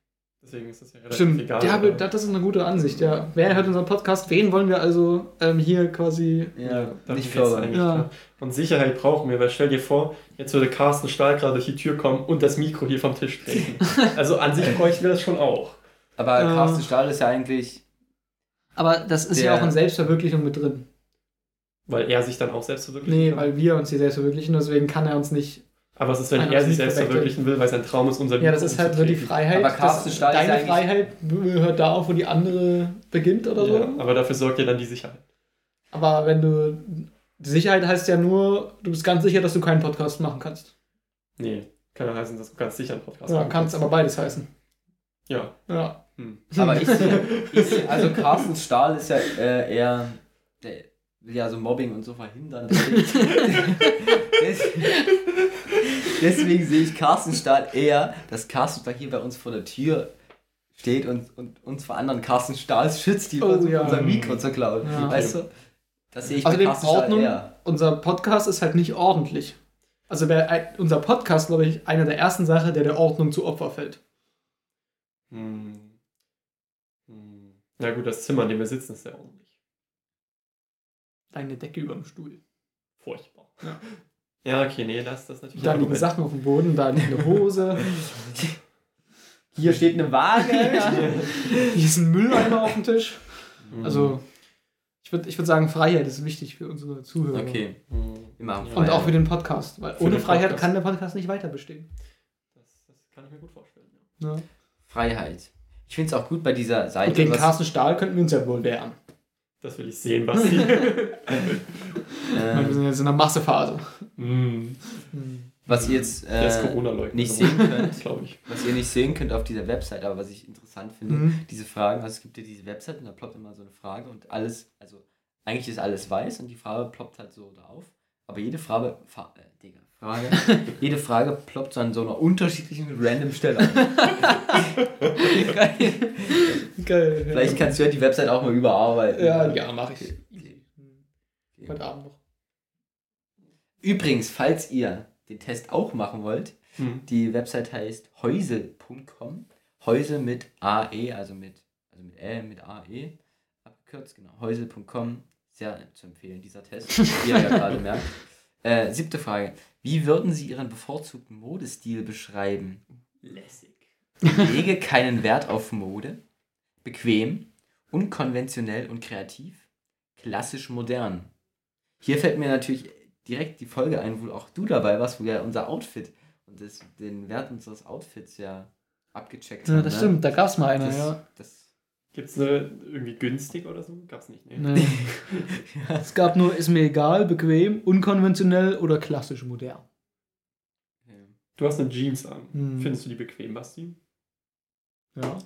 Deswegen ist das ja relativ Stimmt, egal. ja, oder? das ist eine gute Ansicht, ja. Wer hört unseren Podcast? Wen wollen wir also ähm, hier quasi. Ja, Darum nicht fördern. eigentlich, Ja. Und Sicherheit brauchen wir, weil stell dir vor, jetzt würde Carsten Stahl gerade durch die Tür kommen und das Mikro hier vom Tisch treten. [LAUGHS] also an sich bräuchten wir das schon auch. Aber Äh. Carsten Stahl ist ja eigentlich. Aber das ist ja auch in Selbstverwirklichung mit drin. Weil er sich dann auch selbst verwirklichen Nee, kann. weil wir uns hier selbst verwirklichen, deswegen kann er uns nicht. Aber was ist, wenn er sich selbst verwirklichen will, weil sein Traum ist, unser Ja, das ist halt so die? Freiheit. Aber Carsten das- Stahl ist Deine eigentlich- Freiheit hört da auf, wo die andere beginnt oder so. Ja, aber dafür sorgt ja dann die Sicherheit. Aber wenn du. Die Sicherheit heißt ja nur, du bist ganz sicher, dass du keinen Podcast machen kannst. Nee, kann ja heißen, dass du ganz sicher einen Podcast Ja, machen kann es aber beides heißen. Ja. Ja. Hm. Aber ich sehe, ich sehe, also Carsten Stahl ist ja äh, eher, der will ja so Mobbing und so verhindern. [LAUGHS] Deswegen, sehe ich Carsten Stahl eher, dass Carsten Stahl hier bei uns vor der Tür steht und, und uns vor anderen Carsten Stahls schützt, die Oh, versuchen, ja. unser Mikro zu klauen. Ja. Weißt du? Das sehe ich Also bei in Carsten Stahl Ordnung, eher. unser Podcast ist halt nicht ordentlich. Also wäre ein- unser Podcast, glaube ich, einer der ersten Sachen, der der Ordnung zu Opfer fällt. Hm. Hm. Na gut, das Zimmer, in dem wir sitzen, ist sehr ordentlich. Deine Decke über dem Stuhl. Furchtbar. Ja. Ja, okay, nee, das, das ist natürlich Da liegen Argument. Sachen auf dem Boden, da liegt eine Hose, Hier steht eine Waage. [LAUGHS] hier ist ein Mülleimer auf dem Tisch. Hm. Also, ich würde ich würd sagen, Freiheit ist wichtig für unsere Zuhörer. Okay, wir machen Und Freiheit. auch für den Podcast, weil Für ohne Freiheit Podcast. kann der Podcast nicht weiter bestehen. Das, das kann ich mir gut vorstellen. Ja. Ja. Freiheit. Ich finde es auch gut bei dieser Seite. Und gegen Carsten Stahl könnten wir uns ja wohl wehren. Das will ich sehen, Basti. [LAUGHS] Weil wir ähm, sind jetzt in der Massephase. hm. was ihr jetzt äh, nicht sehen könnt, [LAUGHS] glaube ich. was ihr nicht sehen könnt auf dieser Website, aber was ich interessant finde, Mhm. diese Fragen, also es gibt ja diese Website und da ploppt immer so eine Frage und alles, also eigentlich ist alles weiß und die Farbe ploppt halt so drauf, aber jede Frage, Fa äh, Digga, Frage, [LAUGHS] jede Frage ploppt so an so einer unterschiedlichen random Stelle. auf. [LAUGHS] Geil. ja. Vielleicht kannst du ja die Website auch mal überarbeiten. Ja, ja, mache ich. Heute Abend noch. Übrigens, falls ihr den Test auch machen wollt, Hm. Die Website heißt heusel.com. Heusel mit AE, also mit, also mit Ä, mit AE. Abgekürzt, genau. Heusel.com. Sehr zu empfehlen, dieser Test, wie ihr ja [LAUGHS] gerade merkt. Äh, siebte Frage. Wie würden Sie Ihren bevorzugten Modestil beschreiben? Lässig. Lege keinen Wert auf Mode. Bequem, unkonventionell und kreativ. Klassisch modern. Hier fällt mir natürlich direkt die Folge ein, wo auch du dabei warst, wo ja unser Outfit und das, den Wert unseres Outfits ja abgecheckt Ja, haben. das ne? stimmt, da gab es mal eine, Das, ja. das, Gibt es eine irgendwie günstig oder so? Gab's nicht, ne? Nee. [LAUGHS] Es gab nur, ist mir egal, bequem, unkonventionell oder klassisch modern. Du hast eine Jeans an. Hm. Findest du die bequem, Basti? Ja.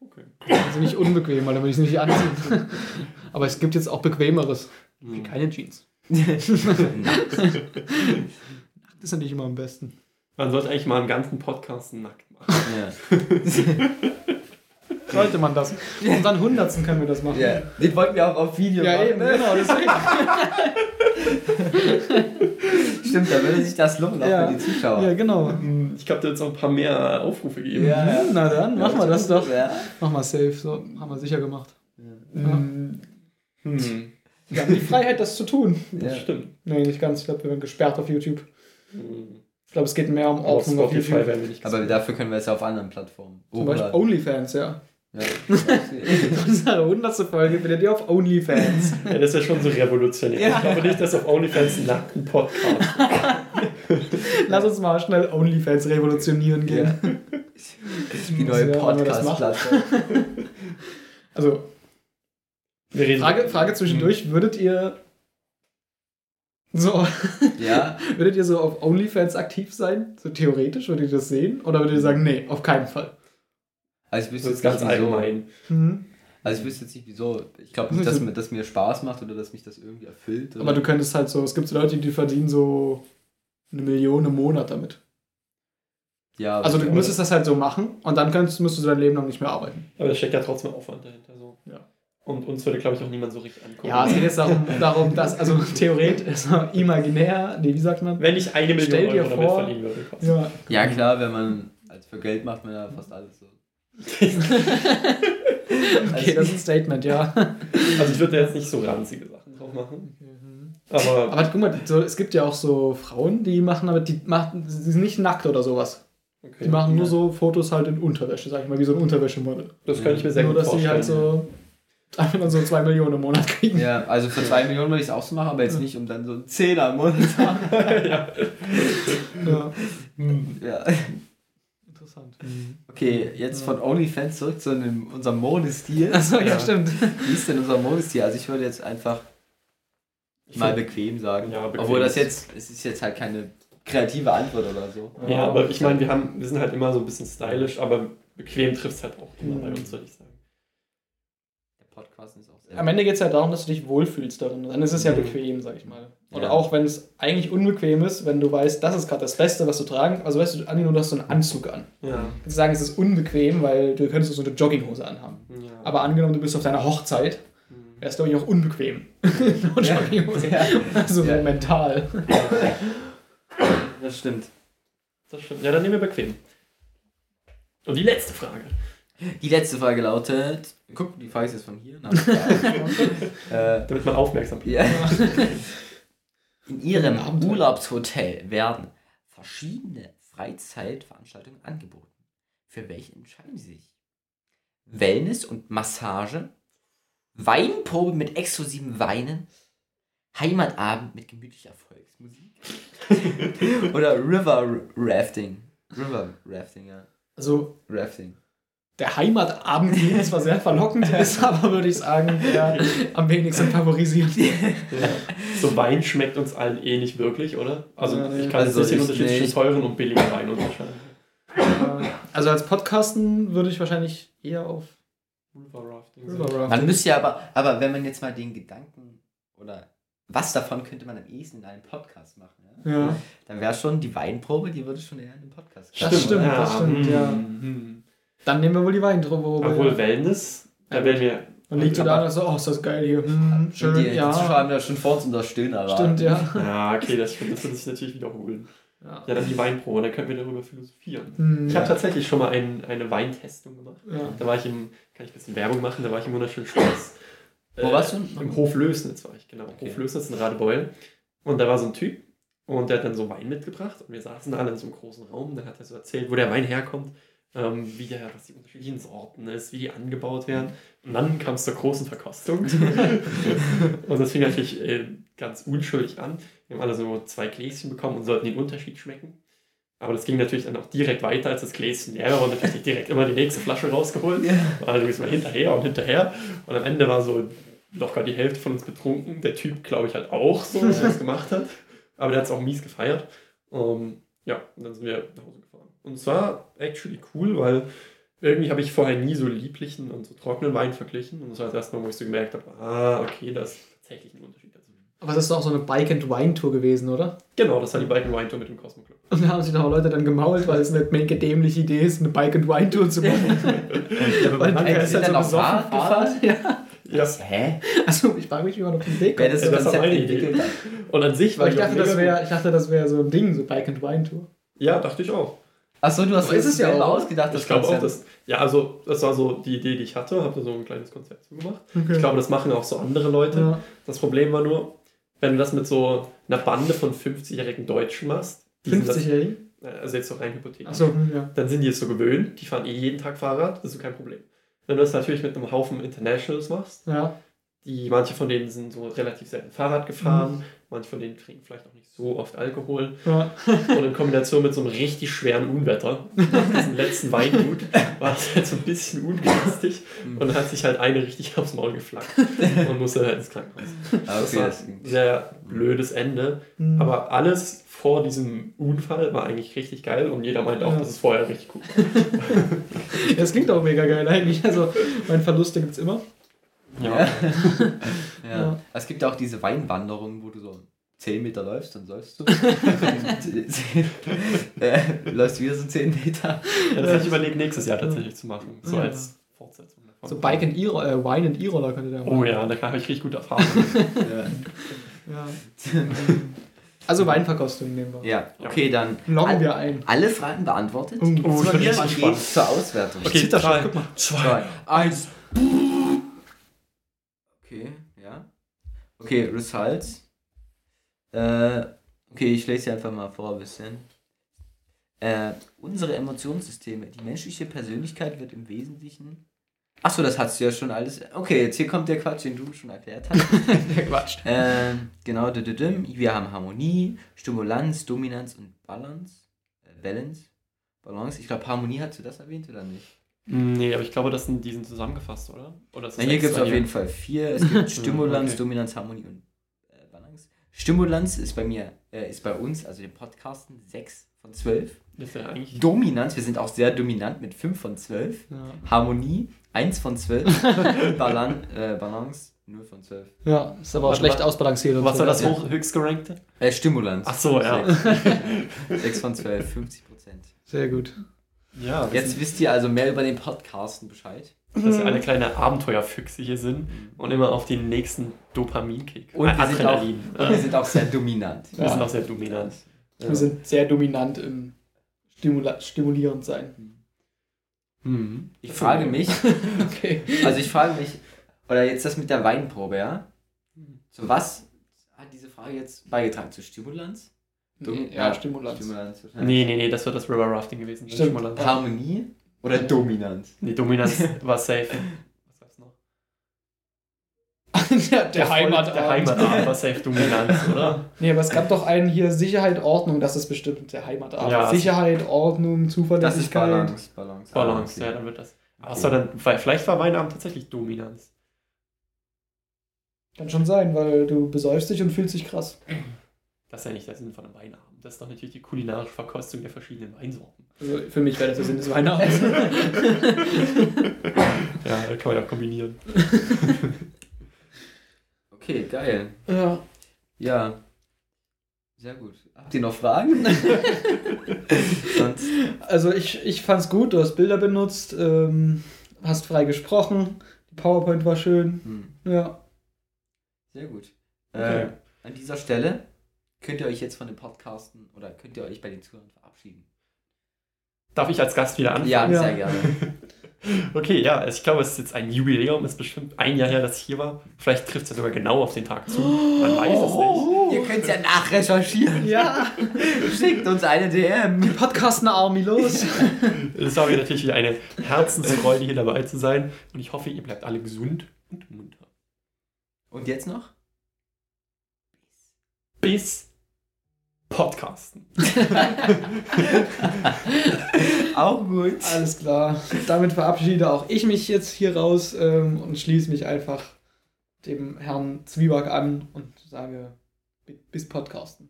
Okay. Also nicht unbequem, weil dann würde ich es nicht anziehen. [LAUGHS] Aber es gibt jetzt auch bequemeres. Hm. Keine Jeans. Nackt. [LAUGHS] Das ist natürlich immer am besten. Man sollte eigentlich mal einen ganzen Podcast nackt machen. ja. Sollte man das. Unseren Hundertsten können wir das machen. ja. Den wollten wir auch auf Video Ja, machen. eben, ne? genau, deswegen. [LAUGHS] Stimmt, da würde sich das lohnen, auch Ja. für die Zuschauer. Ja, genau. Hm, Ich glaube, da wird es noch ein paar mehr Aufrufe geben. Ja, ja. Na dann, machen wir das doch. Ja. Mach mal safe, so haben wir sicher gemacht. Hm. Hm. Wir haben die Freiheit, das zu tun. Das Ja. stimmt. Nee, nicht ganz. Ich glaube, wir werden gesperrt auf YouTube. Hm. Ich glaube, es geht mehr um Auf Ordnung auf Spotify YouTube. werden wir nicht Aber dafür können wir es ja auf anderen Plattformen. Zum Beispiel. OnlyFans, ja. Ja. [LAUGHS] Unsere hundertste Folge findet ihr auf OnlyFans. Ja, das ist ja schon so revolutionär. Ja. Ich glaube nicht, dass auf OnlyFans einen nackten Podcast [LAUGHS] Lass uns mal schnell OnlyFans revolutionieren gehen. [LAUGHS] Die neue Ja, das machen. Podcast-Plattform. Also, Wir reden Frage, Frage zwischendurch, würdet ihr So. Ja. Würdet ihr so auf OnlyFans aktiv sein? So theoretisch? Würdet ihr das sehen? Oder würdet ihr sagen, nee, auf keinen Fall? Also ich wüsste jetzt ganz nicht, wieso. allgemein. Mhm. Also ich wüsste jetzt nicht wieso. Ich glaube nicht, dass mir, dass mir Spaß macht oder dass mich das irgendwie erfüllt. Oder? Aber du könntest halt so, es gibt so Leute, die verdienen so eine Million im Monat damit. ja, Also du müsstest das halt so machen und dann könntest, müsstest du dein Leben lang nicht mehr arbeiten. Aber da steckt ja trotzdem Aufwand dahinter. So. Ja. Und uns würde, glaube ich, auch niemand so richtig angucken. Ja, es geht jetzt darum, [LAUGHS] darum dass, also theoretisch, [LAUGHS] also imaginär, nee, wie sagt man? Wenn ich eine Million Stell dir Euro damit vor- verdienen würde. kostet. Ja. Ja klar, wenn man, also für Geld macht man ja fast alles so. [LAUGHS] Okay, das ist ein Statement, ja. Also ich würde da jetzt nicht so ranzige Sachen drauf machen. Aber, Aber guck mal, so, es gibt ja auch so Frauen, die machen, aber die machen, sie sind nicht nackt oder sowas. okay. Die machen nur so Fotos halt in Unterwäsche, sag ich mal, wie so ein Unterwäschemodel. das könnte ich mir sehr Nur, gut dass sie vorstellen. halt so einfach dann so zwei Millionen im Monat kriegen. Ja, also für zwei Millionen würde ich es auch so machen, aber jetzt nicht, um dann so einen Zehner im Monat zu [LAUGHS] haben. ja. [LAUGHS] Ja. Ja. Interessant. Okay, jetzt von OnlyFans zurück zu einem, unserem Modestil. [LAUGHS] Achso, ja, Ja. stimmt. Wie ist denn unser Modestil? Also ich würde jetzt einfach Ich mal find- bequem sagen. Ja, bequem Obwohl das jetzt, es ist jetzt halt keine kreative Antwort oder so. Ja, aber ich meine, wir, haben, wir sind halt immer so ein bisschen stylisch, aber bequem trifft es halt auch immer Mhm. bei uns, würde ich sagen. Der Podcast ist auch sehr. Am Ende geht es ja darum, dass du dich wohlfühlst darin. Dann ist es ja Mhm. bequem, sag ich mal. Oder Ja. auch wenn es eigentlich unbequem ist, wenn du weißt, das ist gerade das Beste, was du tragen. Also weißt du, angenommen, du hast so einen Anzug an. Ja. Kannst du sagen, es ist unbequem, weil du könntest so eine Jogginghose anhaben. ja. Aber angenommen, du bist auf deiner Hochzeit, Mhm. wäre es glaube ich auch unbequem. [LAUGHS] Eine Jogginghose. Ja. Also Ja. so mental. Das stimmt. Das stimmt. Ja, dann nehmen wir bequem. Und die letzte Frage. Die letzte Frage lautet. Guck, die Frage ist jetzt von hier. nach [LAUGHS] äh, Damit man aufmerksam bleibt. [LAUGHS] In Ihrem. Urlaubshotel werden verschiedene Freizeitveranstaltungen angeboten. Für welche entscheiden Sie sich? Wellness und Massage, Weinprobe mit exklusiven Weinen, Heimatabend mit gemütlicher Volksmusik [LAUGHS] oder River Rafting. River Rafting, ja. Also Rafting. Der Heimatabend klingt zwar sehr verlockend, [LAUGHS] ist aber, würde ich sagen, der am wenigsten favorisiert. Ja. So Wein schmeckt uns allen eh nicht wirklich, oder? Also Ja, nee. ich kann Also nicht den ich Unterschied zwischen teuren und billigen Wein unterscheiden. Also als Podcasten würde ich wahrscheinlich eher auf River Rafting. River Rafting. Man müsste ja aber, aber wenn man jetzt mal den Gedanken oder was davon könnte man am ehesten in einem Podcast machen, ja? Ja. dann wäre schon die Weinprobe, die würde schon eher in einem Podcast Das stimmt, ja. das stimmt, ja. hm. Dann nehmen wir wohl die Weinprobe. Obwohl Wellness, da werden wir. Man liegt so da und so, oh, ist das geil hier. Hm, schön, die, die ja. Zuschauer haben ja schon vor uns unser Stöhnen erwartet. Stimmt, ja. [LAUGHS] Ja, okay, das, stimmt, das wird sich natürlich wiederholen. ja. Ja, dann die Weinprobe, dann können wir darüber philosophieren. Hm, Ich habe tatsächlich schon mal ein, eine Weintestung gemacht. ja. Da war ich im, kann ich ein bisschen Werbung machen, da war ich im wunderschönen Schloss. Wo warst du? Im Hof Lösnitz war ich, genau. Okay. Hof Lösnitz in Radebeul. Und da war so ein Typ und der hat dann so Wein mitgebracht und wir saßen alle in so einem großen Raum. Dann hat er so erzählt, wo der Wein herkommt, ähm, wie der, was die unterschiedlichen Sorten ist, wie die angebaut werden. Und dann kam es zur großen Verkostung. [LAUGHS] und das fing natürlich äh, ganz unschuldig an. Wir haben alle so zwei Gläschen bekommen und sollten den Unterschied schmecken. Aber das ging natürlich dann auch direkt weiter, als das Gläschen leer war und natürlich direkt immer die nächste Flasche rausgeholt. Also ist mal hinterher und hinterher. Und am Ende war so locker die Hälfte von uns betrunken. Der Typ, glaube ich, halt auch so, der das gemacht hat. Aber der hat es auch mies gefeiert. Ähm, ja, und dann sind wir nach Hause gefahren. Und es war actually cool, weil irgendwie habe ich vorher nie so lieblichen und so trockenen Wein verglichen. Und das war das erste Mal, wo ich so gemerkt habe, ah, okay, da ist tatsächlich ein Unterschied dazu. Aber das ist doch so eine Bike-and-Wine-Tour gewesen, oder? Genau, das war die Bike and Wine Tour mit dem Cosmo Club. Und da haben sich doch Leute dann gemault, weil es eine mega dämliche Idee ist, eine Bike-and-Wine-Tour zu machen. [LAUGHS] weil man die kann ist halt so dann auch besoffen Fahrrad gefahren. Ja. Ja, Hä? Also ich frage mich, wie man auf Idee Wer kommt. das Ja, das war meine Idee. und an sich war Aber ich dachte, das gut. ich dachte, das wäre so ein Ding, so Bike-and-Wine-Tour. Ja, dachte ich auch. Achso, du hast es ja selber auch. ausgedacht, Ich glaube auch, dass. Ja, also, das war so die Idee, die ich hatte. Habe da so ein kleines Konzept zu gemacht. Ich glaube, das machen auch so andere Leute. ja. Das Problem war nur, wenn du das mit so einer Bande von 50-jährigen Deutschen machst, die sind 50-jährig? das, also jetzt so rein hypothetisch, Achso, hm, ja. dann sind die es so gewöhnt, die fahren eh jeden Tag Fahrrad, das ist so kein Problem. Wenn du das natürlich mit einem Haufen Internationals machst, Ja. die, manche von denen sind so relativ selten Fahrrad gefahren, manche von denen trinken vielleicht auch nicht so oft Alkohol. Ja. Und in Kombination mit so einem richtig schweren Unwetter, nach diesem letzten Weingut, war es halt so ein bisschen ungünstig und hat sich halt eine richtig aufs Maul geflackt und musste halt ins Krankenhaus. Ah, Das okay, war das ein sehr blödes Ende. Mhm. Aber alles vor diesem Unfall war eigentlich richtig geil und jeder meinte auch, Ja. dass es vorher richtig cool war. Das klingt auch mega geil eigentlich. Also, mein Verluste gibt es immer. Ja. [LAUGHS] ja. Ja. Es gibt ja auch diese Weinwanderungen, wo du so 10 Meter läufst, dann läufst du. [LAUGHS] äh, läufst wieder so 10 Meter. Ja, das habe ich überlegt, nächstes Jahr tatsächlich zu machen. So Ja. als Fortsetzung davon. So Bike and E-Roller, äh, Wine and E-Roller könnte der Oh ja, da habe ich richtig gute Erfahrungen. Ja. [LAUGHS] ja. Also Weinverkostung nehmen wir. ja, okay, dann Loggen wir ein. alle Fragen beantwortet. Oh, Oh, ich bin gespannt. geht zur Auswertung. Okay, schon, drei, guck mal. zwei. eins. Okay, ja. Okay, Results. Äh, okay, ich lese sie einfach mal vor ein bisschen. Äh, unsere Emotionssysteme. Die menschliche Persönlichkeit wird im Wesentlichen. Achso, das hast du ja schon alles. Okay, jetzt hier kommt der Quatsch, den du schon erklärt hast. [LAUGHS] Der Quatsch. Ähm, genau, wir haben Harmonie, Stimulanz, Dominanz und Balance. Äh, Balance. Balance. Ich glaube, Harmonie hast du das erwähnt oder nicht? Nee, aber ich glaube, das sind, die sind zusammengefasst, oder? oder Na, hier gibt es auf jeden Fall vier. Es gibt [LAUGHS] Stimulanz, okay. Dominanz, Harmonie und äh. Stimulanz ist bei mir, äh, ist bei uns, also dem Podcasten, 6 von 12. Das ist ja eigentlich. Dominanz, wir sind auch sehr dominant mit 5 von 12. Ja. Harmonie, 1 von 12. [LAUGHS] Balan äh, Balance, 0 von 12. ja, ist aber auch Warte, schlecht ausbalanciert. und Was so. war das hoch, höchst gerankte? Äh, Stimulanz. Ach so, ja. 6 [LAUGHS] von 12, 50 Prozent. Sehr gut. Ja, Jetzt wisst ihr also mehr über den Podcasten Bescheid. Dass wir eine kleine Abenteuerfüchse hier sind und immer auf den nächsten Dopaminkick. Und wir, sind auch, und wir sind auch sehr dominant. Wir sind auch sehr dominant. Wir sind sehr dominant im Stimula stimulierend sein. Mhm. Ich frage mich, [LAUGHS] Okay. Also ich frage mich, oder jetzt das mit der Weinprobe, ja? Zu was hat diese Frage jetzt beigetragen? Zu Stimulanz? Nee, ja, Stimulanz. Stimulanz wahrscheinlich. Nee, nee, nee, das wird das River Rafting gewesen. Das mal- Harmonie oder Dominanz? Nee, Dominanz [LAUGHS] war safe. Was gab's noch? ja, der. Der Heimatabend war safe Dominanz, [LAUGHS] oder? Nee, aber es gab doch einen hier Sicherheit, Ordnung, das ist bestimmt der Heimatabend. Ja. Sicherheit, Ordnung, Das ist Zuverlässigkeit. Balance. Balance, Balance, Ah, ja, okay. dann wird das. War dann, weil vielleicht war Weinabend tatsächlich Dominanz. Kann schon sein, weil du besäufst dich und fühlst dich krass. Das ist ja nicht der Sinn von einem Weinabend. Das ist doch natürlich die kulinarische Verkostung der verschiedenen Weinsorten. Also für mich wäre das der Sinn des Weihnachtsabends. [LAUGHS] Ja, kann man ja kombinieren. [LAUGHS] Okay, geil. ja. Ja. Sehr gut. Habt ihr noch Fragen? [LAUGHS] Sonst. Also ich, ich fand's gut, du hast Bilder benutzt, ähm, hast frei gesprochen, die PowerPoint war schön. Hm, Ja. sehr gut. Okay. Äh, an dieser Stelle könnt ihr euch jetzt von dem Podcasten oder könnt ihr euch bei den Zuhörern verabschieden? Darf ich als Gast wieder anfangen? Ja, sehr gerne. [LAUGHS] Okay, ja, also ich glaube, es ist jetzt ein Jubiläum, es ist bestimmt ein Jahr her, dass ich hier war. Vielleicht trifft es ja sogar genau auf den Tag zu. Man weiß es nicht. Ihr könnt ja nachrecherchieren. Ja, [LAUGHS] Schickt uns eine DM. Podcast eine Army los. Es war mir natürlich wieder eine Herzensfreude, hier dabei zu sein. Und ich hoffe, ihr bleibt alle gesund und munter. Und jetzt noch? Bis Podcasten. [LAUGHS] Auch gut. Alles klar. Damit verabschiede auch ich mich jetzt hier raus ähm, und schließe mich einfach dem Herrn Zwieback an und sage bi- bis Podcasten.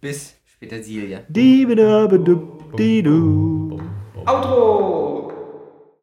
Bis später, Silja. Outro!